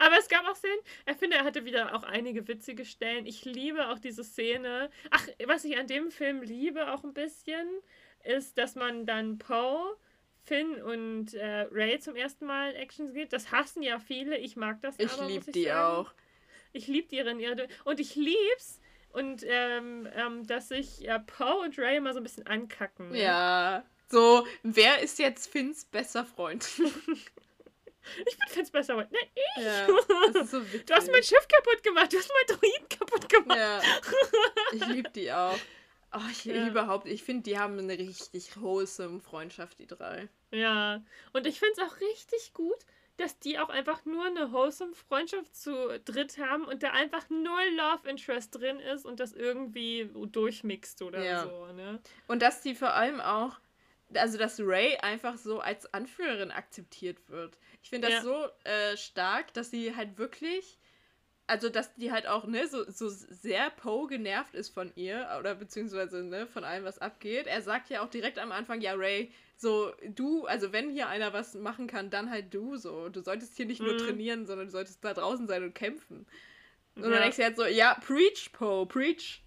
Aber es gab auch Szenen, ich finde, er hatte wieder auch einige witzige Stellen. Ich liebe auch diese Szene. Ach, was ich an dem Film liebe auch ein bisschen, ist, dass man dann Poe Finn und äh, Ray zum ersten Mal in Action geht. Das hassen ja viele. Ich mag das ich aber, lieb ich die sagen. auch. Ich liebe die in ihre und ich lieb's und ähm, ähm, dass sich ja, Poe und Ray immer so ein bisschen ankacken. Ne? Ja. So, wer ist jetzt Finns bester Freund? (laughs) Ich bin Finns bester Freund. Nein, ich. Ja, (laughs) so du hast mein Schiff kaputt gemacht. Du hast mein Druiden kaputt gemacht. Ja. (laughs) Ich liebe die auch. Oh, ich ja. überhaupt, ich finde, die haben eine richtig wholesome Freundschaft, die drei. Ja, und ich finde es auch richtig gut, dass die auch einfach nur eine wholesome Freundschaft zu dritt haben und da einfach null Love Interest drin ist und das irgendwie durchmixt oder ja. so, ne? Und dass die vor allem auch, also dass Ray einfach so als Anführerin akzeptiert wird. Ich finde das ja. so äh, stark, dass sie halt wirklich also dass die halt auch, ne, so, so sehr Poe genervt ist von ihr oder beziehungsweise, ne, von allem, was abgeht. Er sagt ja auch direkt am Anfang, ja, Ray, so, du, also wenn hier einer was machen kann, dann halt du so. Du solltest hier nicht nur mhm. trainieren, sondern du solltest da draußen sein und kämpfen. Und ja. dann denkst du halt so, ja, preach, Poe, preach.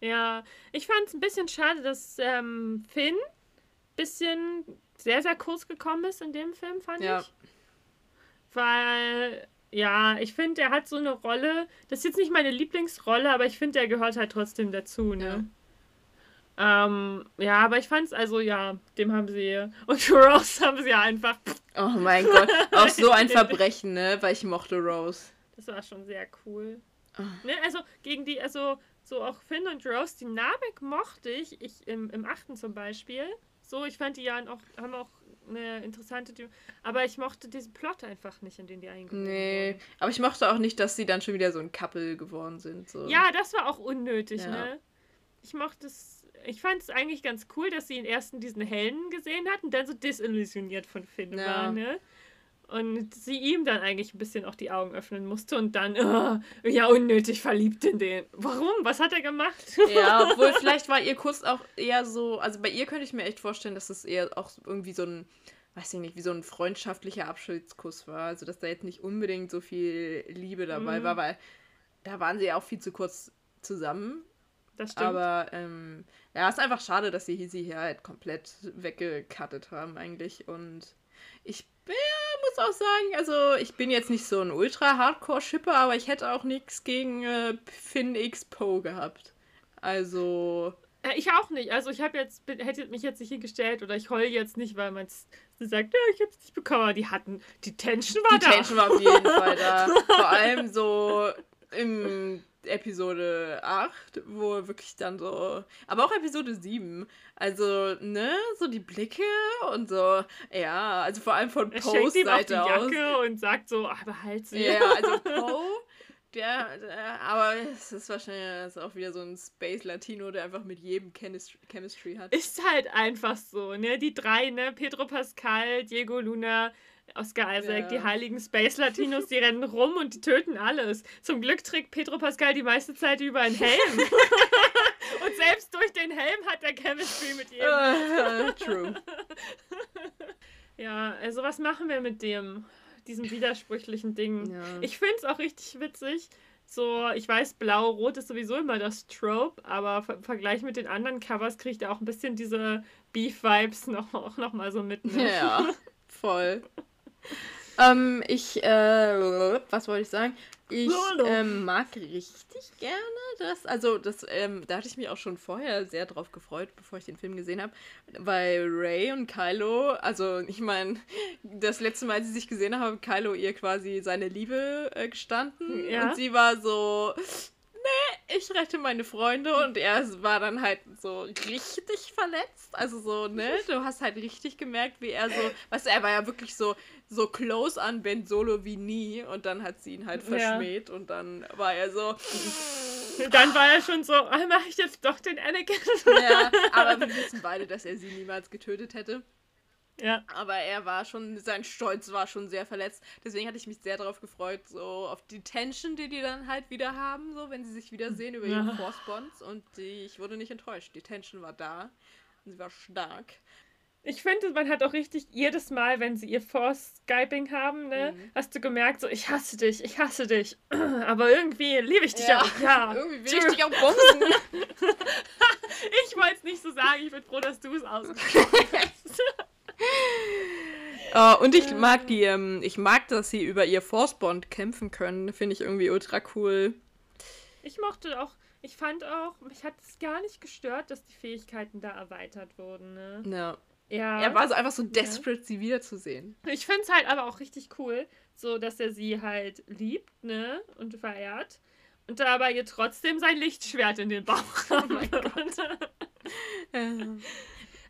Ja, ich fand es ein bisschen schade, dass ähm, Finn bisschen sehr, sehr kurz gekommen ist in dem Film, fand ja. ich. Weil ja, ich finde, er hat so eine Rolle. Das ist jetzt nicht meine Lieblingsrolle, aber ich finde, er gehört halt trotzdem dazu, ne? Ja. Ähm, ja, aber ich fand es, also ja, dem haben sie. (laughs) Und Rose haben sie ja einfach. Oh mein Gott, auch so ein (laughs) Verbrechen, ne? Weil ich mochte Rose. Das war schon sehr cool. Oh. Ne, also gegen die, also so auch Finn und Rose, die Nabek mochte ich, ich im, im achten zum Beispiel. So, ich fand die ja auch, haben auch eine interessante Tür. Aber ich mochte diesen Plot einfach nicht, in den die eingebaut Nee, wurden. aber ich mochte auch nicht, dass sie dann schon wieder so ein Couple geworden sind. So. Ja, das war auch unnötig, ja. ne? ich mochte es, ich fand es eigentlich ganz cool, dass sie ihn erst in diesen Helden gesehen hat und dann so desillusioniert von Finn ja. war, ne? Und sie ihm dann eigentlich ein bisschen auch die Augen öffnen musste und dann, oh, ja, unnötig verliebt in den. Warum? Was hat er gemacht? Ja, (laughs) obwohl vielleicht war ihr Kuss auch eher so, also bei ihr könnte ich mir echt vorstellen, dass es eher auch irgendwie so ein, weiß ich nicht, wie so ein freundschaftlicher Abschiedskuss war. Also, dass da jetzt nicht unbedingt so viel Liebe dabei mhm. war, weil da waren sie ja auch viel zu kurz zusammen. Das stimmt. Aber ähm, ja, ist einfach schade, dass sie sie hier halt komplett weggekattet haben eigentlich. Und ich ja, muss auch sagen, also ich bin jetzt nicht so ein ultra-Hardcore-Shipper, aber ich hätte auch nichts gegen äh, Finn X Poe gehabt. Also. Ja, ich auch nicht. Also ich habe jetzt, hätte mich jetzt nicht hingestellt oder ich heule jetzt nicht, weil man sagt, ja, ich habe es nicht bekommen. Die hatten, die Tension war die da. Die Tension war auf jeden Fall da. (laughs) Vor allem so im Episode 8, wo wirklich dann so, aber auch Episode 7, also, ne, so die Blicke und so, ja, also vor allem von Poes Seite aus. Jacke und sagt so, ach, behalt sie. Ja, also (laughs) Poe, der, der, aber es ist wahrscheinlich ist auch wieder so ein Space Latino, der einfach mit jedem Chemistry, Chemistry hat. Ist halt einfach so, ne, die drei, ne, Pedro Pascal, Diego Luna, Oscar Isaac, ja. die heiligen Space Latinos, die rennen rum und die töten alles. Zum Glück trägt Pedro Pascal die meiste Zeit über einen Helm. (laughs) und selbst durch den Helm hat er Chemistry mit jedem. Uh, true. (laughs) ja, also was machen wir mit dem, diesem widersprüchlichen Ding? Ja. Ich finde es auch richtig witzig. So, ich weiß, blau-rot ist sowieso immer das Trope, aber im Vergleich mit den anderen Covers kriegt er auch ein bisschen diese Beef-Vibes noch, auch noch mal so mit. Ne? Ja, (laughs) voll (laughs) ähm, ich, äh, was wollte ich sagen? Ich ähm, mag richtig gerne das. Also, das, ähm, da hatte ich mich auch schon vorher sehr drauf gefreut, bevor ich den Film gesehen habe. Weil Ray und Kylo, also ich meine, das letzte Mal, als sie sich gesehen haben, Kylo ihr quasi seine Liebe äh, gestanden. Ja. Und sie war so, ich rette meine Freunde und er war dann halt so richtig verletzt. Also so, ne, du hast halt richtig gemerkt, wie er so, weißt du, er war ja wirklich so, so close an Ben Solo wie nie und dann hat sie ihn halt verschmäht ja. und dann war er so. Dann war er schon so, ah, mach ich jetzt doch den Anakin. Ja, aber (laughs) wir wissen beide, dass er sie niemals getötet hätte. Ja. Aber er war schon, sein Stolz war schon sehr verletzt. Deswegen hatte ich mich sehr darauf gefreut, so auf die Tension, die die dann halt wieder haben, so wenn sie sich wiedersehen über ihre Force Bonds. Und die, ich wurde nicht enttäuscht. Die Tension war da und sie war stark. Ich finde, man hat auch richtig jedes Mal, wenn sie ihr Force-Skyping haben, ne, mhm. hast du gemerkt, so, ich hasse dich, ich hasse dich. (clears throat) Aber irgendwie liebe ich dich ja. auch. Ja. (laughs) irgendwie will ich dich auch bumsen. (laughs) ich wollte es nicht so sagen, ich bin froh, dass du es ausgesprochen hast. (laughs) Uh, und ich mag die, ähm, ich mag, dass sie über ihr Force-Bond kämpfen können. Finde ich irgendwie ultra cool. Ich mochte auch, ich fand auch, mich hat es gar nicht gestört, dass die Fähigkeiten da erweitert wurden. Ne? Ja. Ja. Er war so einfach so desperate, ja. sie wiederzusehen. Ich finde es halt aber auch richtig cool, so dass er sie halt liebt, ne? Und verehrt. Und dabei ihr trotzdem sein Lichtschwert in den Bauch. Oh mein (laughs) Gott. (laughs)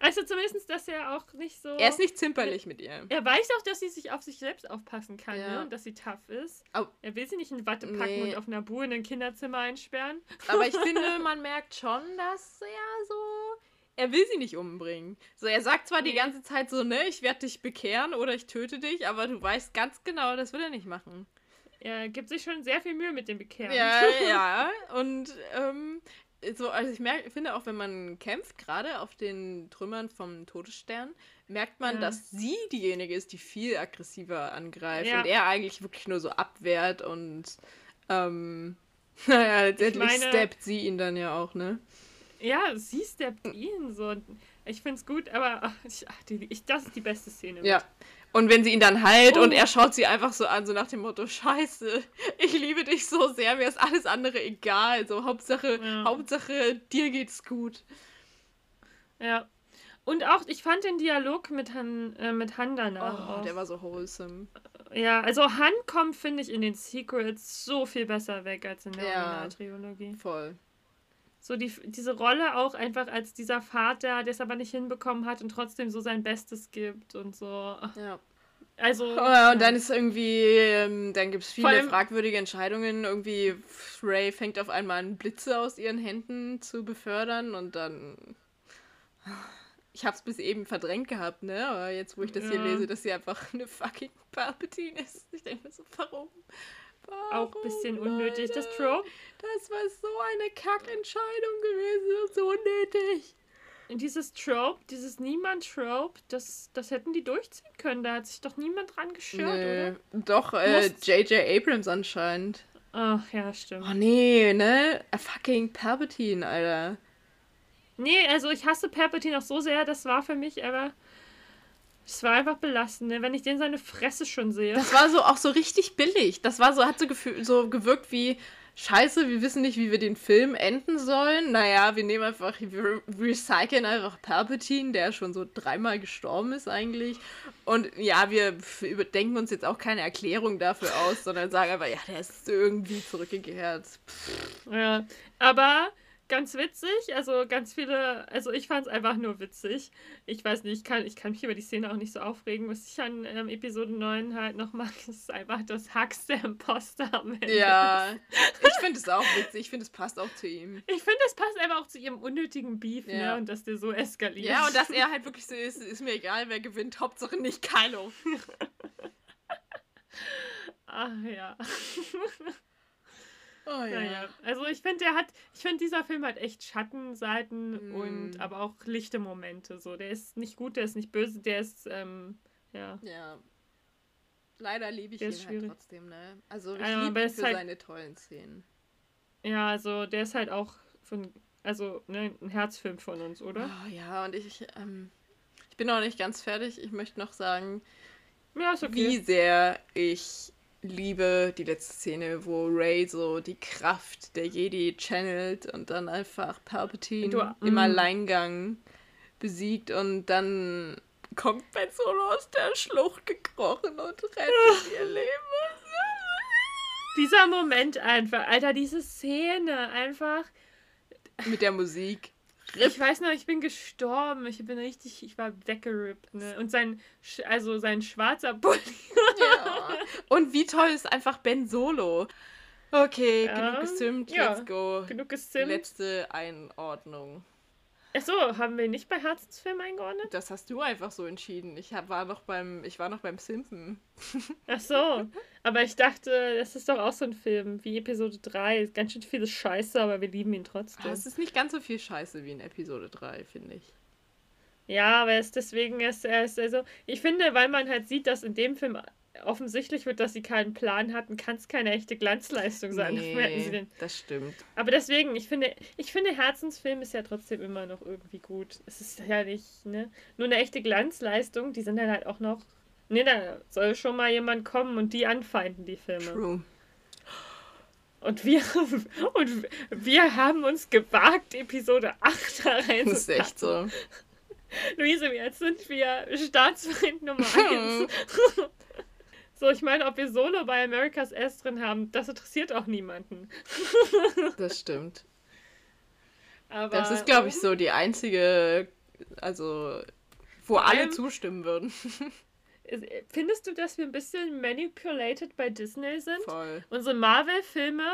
Also zumindest, dass er auch nicht so. Er ist nicht zimperlich mit ihr. Er weiß auch, dass sie sich auf sich selbst aufpassen kann, ja. ne? Und dass sie tough ist. Oh. Er will sie nicht in Watte packen nee. und auf Nabu in ein Kinderzimmer einsperren. Aber ich (laughs) finde, man merkt schon, dass er so. Er will sie nicht umbringen. So, er sagt zwar nee. die ganze Zeit so, ne, ich werde dich bekehren oder ich töte dich, aber du weißt ganz genau, das will er nicht machen. Er gibt sich schon sehr viel Mühe mit dem Bekehren. Ja, (laughs) ja. Und ähm, so, also ich merke, finde auch, wenn man kämpft, gerade auf den Trümmern vom Todesstern, merkt man, ja. dass sie diejenige ist, die viel aggressiver angreift ja. und er eigentlich wirklich nur so abwehrt und ähm, (laughs) naja, letztendlich steppt sie ihn dann ja auch, ne? Ja, sie steppt ihn so. Ich finde es gut, aber (laughs) ach, die, ich, das ist die beste Szene. Ja, und wenn sie ihn dann heilt oh. und er schaut sie einfach so an, so nach dem Motto, scheiße, ich liebe dich so sehr, mir ist alles andere egal. So, Hauptsache, ja. Hauptsache, dir geht's gut. Ja. Und auch, ich fand den Dialog mit Han, äh, mit Han danach. Oh, der war so wholesome. Ja, also Han kommt, finde ich, in den Secrets so viel besser weg als in der ja, Originaltrilogie. Voll. So die, diese Rolle auch einfach als dieser Vater, der es aber nicht hinbekommen hat und trotzdem so sein Bestes gibt und so. Ja. Also. Oh, und dann ist irgendwie, ähm, dann gibt es viele fragwürdige Entscheidungen. Irgendwie, Ray fängt auf einmal an, Blitze aus ihren Händen zu befördern und dann. Ich hab's bis eben verdrängt gehabt, ne? Aber jetzt, wo ich das ja. hier lese, dass sie einfach eine fucking Palpatine ist. Ich denke mir so, warum? Warum Auch ein bisschen unnötig, das Trope. Das war so eine Kackentscheidung gewesen, so unnötig dieses Trope, dieses Niemand-Trope, das, das hätten die durchziehen können. Da hat sich doch niemand dran gestört, nee, oder? Doch, J.J. Äh, Abrams anscheinend. Ach, ja, stimmt. Oh nee, ne? A fucking Palpatine, Alter. Nee, also ich hasse Palpatine auch so sehr, das war für mich aber. Es war einfach belastend, ne? wenn ich den seine Fresse schon sehe. Das war so auch so richtig billig. Das war so, hat so, gefühl, so gewirkt wie, scheiße, wir wissen nicht, wie wir den Film enden sollen. Naja, wir nehmen einfach, wir recyceln einfach Palpatine, der schon so dreimal gestorben ist eigentlich. Und ja, wir überdenken uns jetzt auch keine Erklärung dafür aus, sondern sagen einfach, ja, der ist irgendwie zurückgekehrt. Pff. Ja, aber ganz witzig. Also ganz viele, also ich fand es einfach nur witzig. Ich weiß nicht, ich kann, ich kann mich über die Szene auch nicht so aufregen. Was ich an ähm, Episode 9 halt noch mag, (laughs) ist einfach das Hacks der Imposter am Ende. Ja, (laughs) ich finde es auch witzig. Ich finde, es passt auch zu ihm. Ich finde, es passt einfach auch zu ihrem unnötigen Beef, ne, ja. ne? Und dass der so eskaliert. Ja, und dass er (laughs) halt wirklich so ist, ist mir egal, wer gewinnt. Hauptsache nicht Kylo. Ach ja. Oh, ja. Naja, also ich finde, der hat, ich finde, dieser Film hat echt Schattenseiten mm. und aber auch lichte Momente. So, der ist nicht gut, der ist nicht böse, der ist, ähm, ja. Ja. Leider liebe ich der ihn halt trotzdem, ne? Also ich ja, liebe ihn für halt, seine tollen Szenen. Ja, also der ist halt auch von, also ne, ein Herzfilm von uns, oder? Oh, ja, und ich, ähm, ich bin noch nicht ganz fertig. Ich möchte noch sagen, ja, okay. wie sehr ich liebe die letzte Szene, wo Ray so die Kraft der Jedi channelt und dann einfach Palpatine du, im mm. Alleingang besiegt und dann kommt Ben Solo aus der Schlucht gekrochen und rettet ihr Leben. Dieser Moment einfach, Alter, diese Szene einfach. Mit der Musik. Ich weiß noch, ich bin gestorben. Ich bin richtig, ich war weggerippt. Ne? Und sein, also sein schwarzer (laughs) Bulli. ja. Und wie toll ist einfach Ben Solo. Okay, genug gesimt, ja. let's go. Genug gesimt. Letzte Einordnung. Achso, haben wir nicht bei Herzensfilm eingeordnet? Das hast du einfach so entschieden. Ich hab, war noch beim, ich war noch beim Simpen. (laughs) Ach so, aber ich dachte, das ist doch auch so ein Film wie Episode 3. Ganz schön viele Scheiße, aber wir lieben ihn trotzdem. Es ist nicht ganz so viel Scheiße wie in Episode 3, finde ich. Ja, aber es deswegen ist er ist also ich finde, weil man halt sieht, dass in dem Film offensichtlich wird, dass sie keinen Plan hatten, kann es keine echte Glanzleistung sein. Nee, das stimmt. Aber deswegen, ich finde, ich finde, Herzensfilm ist ja trotzdem immer noch irgendwie gut. Es ist ja nicht, ne? Nur eine echte Glanzleistung, die sind dann halt auch noch. Ne, da soll schon mal jemand kommen und die anfeinden, die Filme. True. Und wir, und wir haben uns gewagt, Episode 8 da reinzupacken. Das ist echt so. Luise, jetzt sind wir Staatsfeind Nummer (laughs) 1. So, ich meine, ob wir Solo bei America's S drin haben, das interessiert auch niemanden. (laughs) das stimmt. Aber, das ist, glaube ich, so die einzige, also, wo alle zustimmen würden. (laughs) Findest du, dass wir ein bisschen manipulated bei Disney sind? Voll. Unsere Marvel-Filme,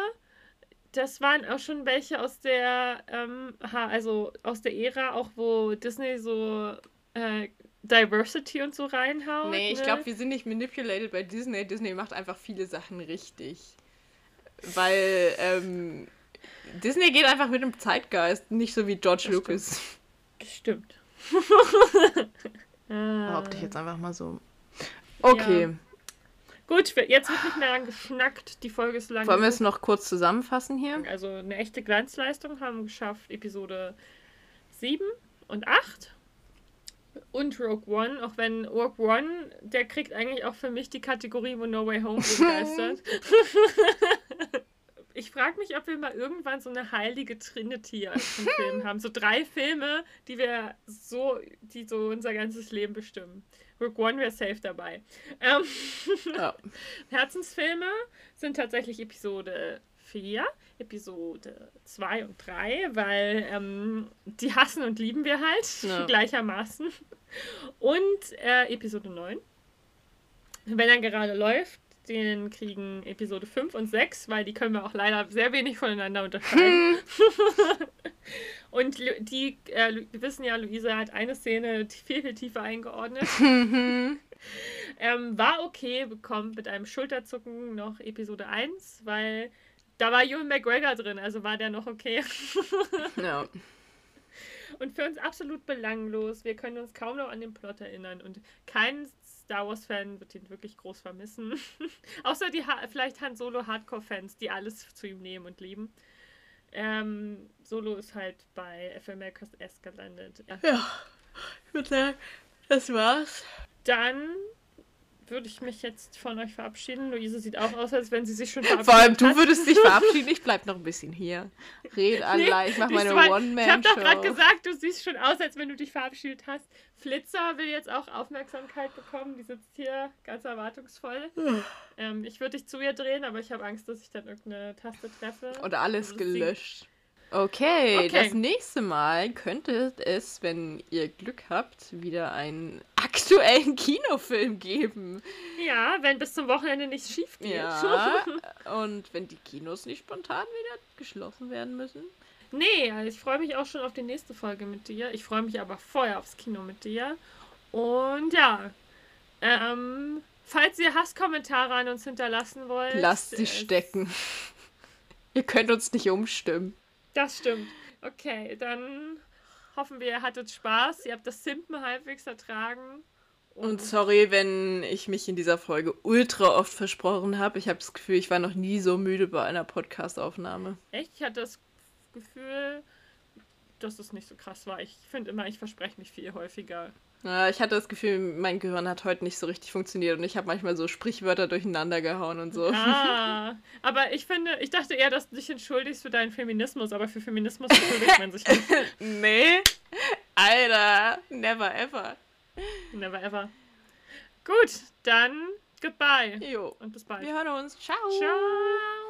das waren auch schon welche aus der, ähm, also aus der Ära, auch wo Disney so äh, Diversity und so reinhaut. Nee, ich ne? glaube, wir sind nicht manipulated bei Disney. Disney macht einfach viele Sachen richtig. Weil ähm, Disney geht einfach mit dem Zeitgeist, nicht so wie George das Lucas. Stimmt. (laughs) Behaupte ich jetzt einfach mal so. Okay. Ja. Gut, jetzt wird nicht mehr lang geschnackt. Die Folge ist lang. Wollen wir es noch kurz zusammenfassen hier? Also eine echte Glanzleistung haben wir geschafft. Episode 7 und 8 und Rogue One, auch wenn Rogue One, der kriegt eigentlich auch für mich die Kategorie, wo No Way Home (laughs) begeistert. ich frage mich, ob wir mal irgendwann so eine heilige Trinity als (laughs) Film haben. So drei Filme, die wir so, die so unser ganzes Leben bestimmen. Rogue One wäre safe dabei. Ähm, ja. (laughs) Herzensfilme sind tatsächlich Episode 4, Episode 2 und 3, weil ähm, die hassen und lieben wir halt ja. (laughs) gleichermaßen. Und äh, Episode 9. wenn er gerade läuft, den kriegen Episode 5 und 6, weil die können wir auch leider sehr wenig voneinander unterscheiden. (laughs) und die, äh, wissen ja, Luisa hat eine Szene viel, viel tiefer eingeordnet. (laughs) ähm, war okay, bekommt mit einem Schulterzucken noch Episode 1, weil da war Ewan McGregor drin, also war der noch okay. (laughs) ja. Und für uns absolut belanglos. Wir können uns kaum noch an den Plot erinnern und kein Star Wars-Fan wird ihn wirklich groß vermissen. (laughs) Außer die ha vielleicht Han Solo Hardcore-Fans, die alles zu ihm nehmen und lieben. Ähm, Solo ist halt bei FMLKS S gelandet. Ja, ich würde sagen, das war's. Dann würde ich mich jetzt von euch verabschieden. Luise sieht auch aus, als wenn sie sich schon verabschiedet Vor allem, du würdest dich (laughs) verabschieden. Ich bleib noch ein bisschen hier. Red allein, nee, ich mach meine One-Man-Show. Ich hab doch gerade gesagt, du siehst schon aus, als wenn du dich verabschiedet hast. Flitzer will jetzt auch Aufmerksamkeit bekommen. Die sitzt hier ganz erwartungsvoll. (sighs) ähm, ich würde dich zu ihr drehen, aber ich habe Angst, dass ich dann irgendeine Taste treffe. Oder alles gelöscht. Okay, okay, das nächste Mal könnte es, wenn ihr Glück habt, wieder einen aktuellen Kinofilm geben. Ja, wenn bis zum Wochenende nichts schief geht. Ja, (laughs) und wenn die Kinos nicht spontan wieder geschlossen werden müssen. Nee, also ich freue mich auch schon auf die nächste Folge mit dir. Ich freue mich aber vorher aufs Kino mit dir. Und ja, ähm, falls ihr Hasskommentare an uns hinterlassen wollt. Lasst sie stecken. (laughs) ihr könnt uns nicht umstimmen. Das stimmt. Okay, dann hoffen wir, ihr hattet Spaß. Ihr habt das Simpen halbwegs ertragen. Und, und sorry, wenn ich mich in dieser Folge ultra oft versprochen habe. Ich habe das Gefühl, ich war noch nie so müde bei einer Podcast-Aufnahme. Echt? Ich hatte das Gefühl, dass es nicht so krass war. Ich finde immer, ich verspreche mich viel häufiger. Ja, ich hatte das Gefühl, mein Gehirn hat heute nicht so richtig funktioniert und ich habe manchmal so Sprichwörter durcheinander gehauen und so. Ah, (laughs) aber ich finde, ich dachte eher, dass du dich entschuldigst für deinen Feminismus, aber für Feminismus entschuldigt man sich nicht. (laughs) nee, Alter, never ever. Never ever. Gut, dann goodbye. Jo. Und bis bald. Wir hören uns. Ciao. Ciao.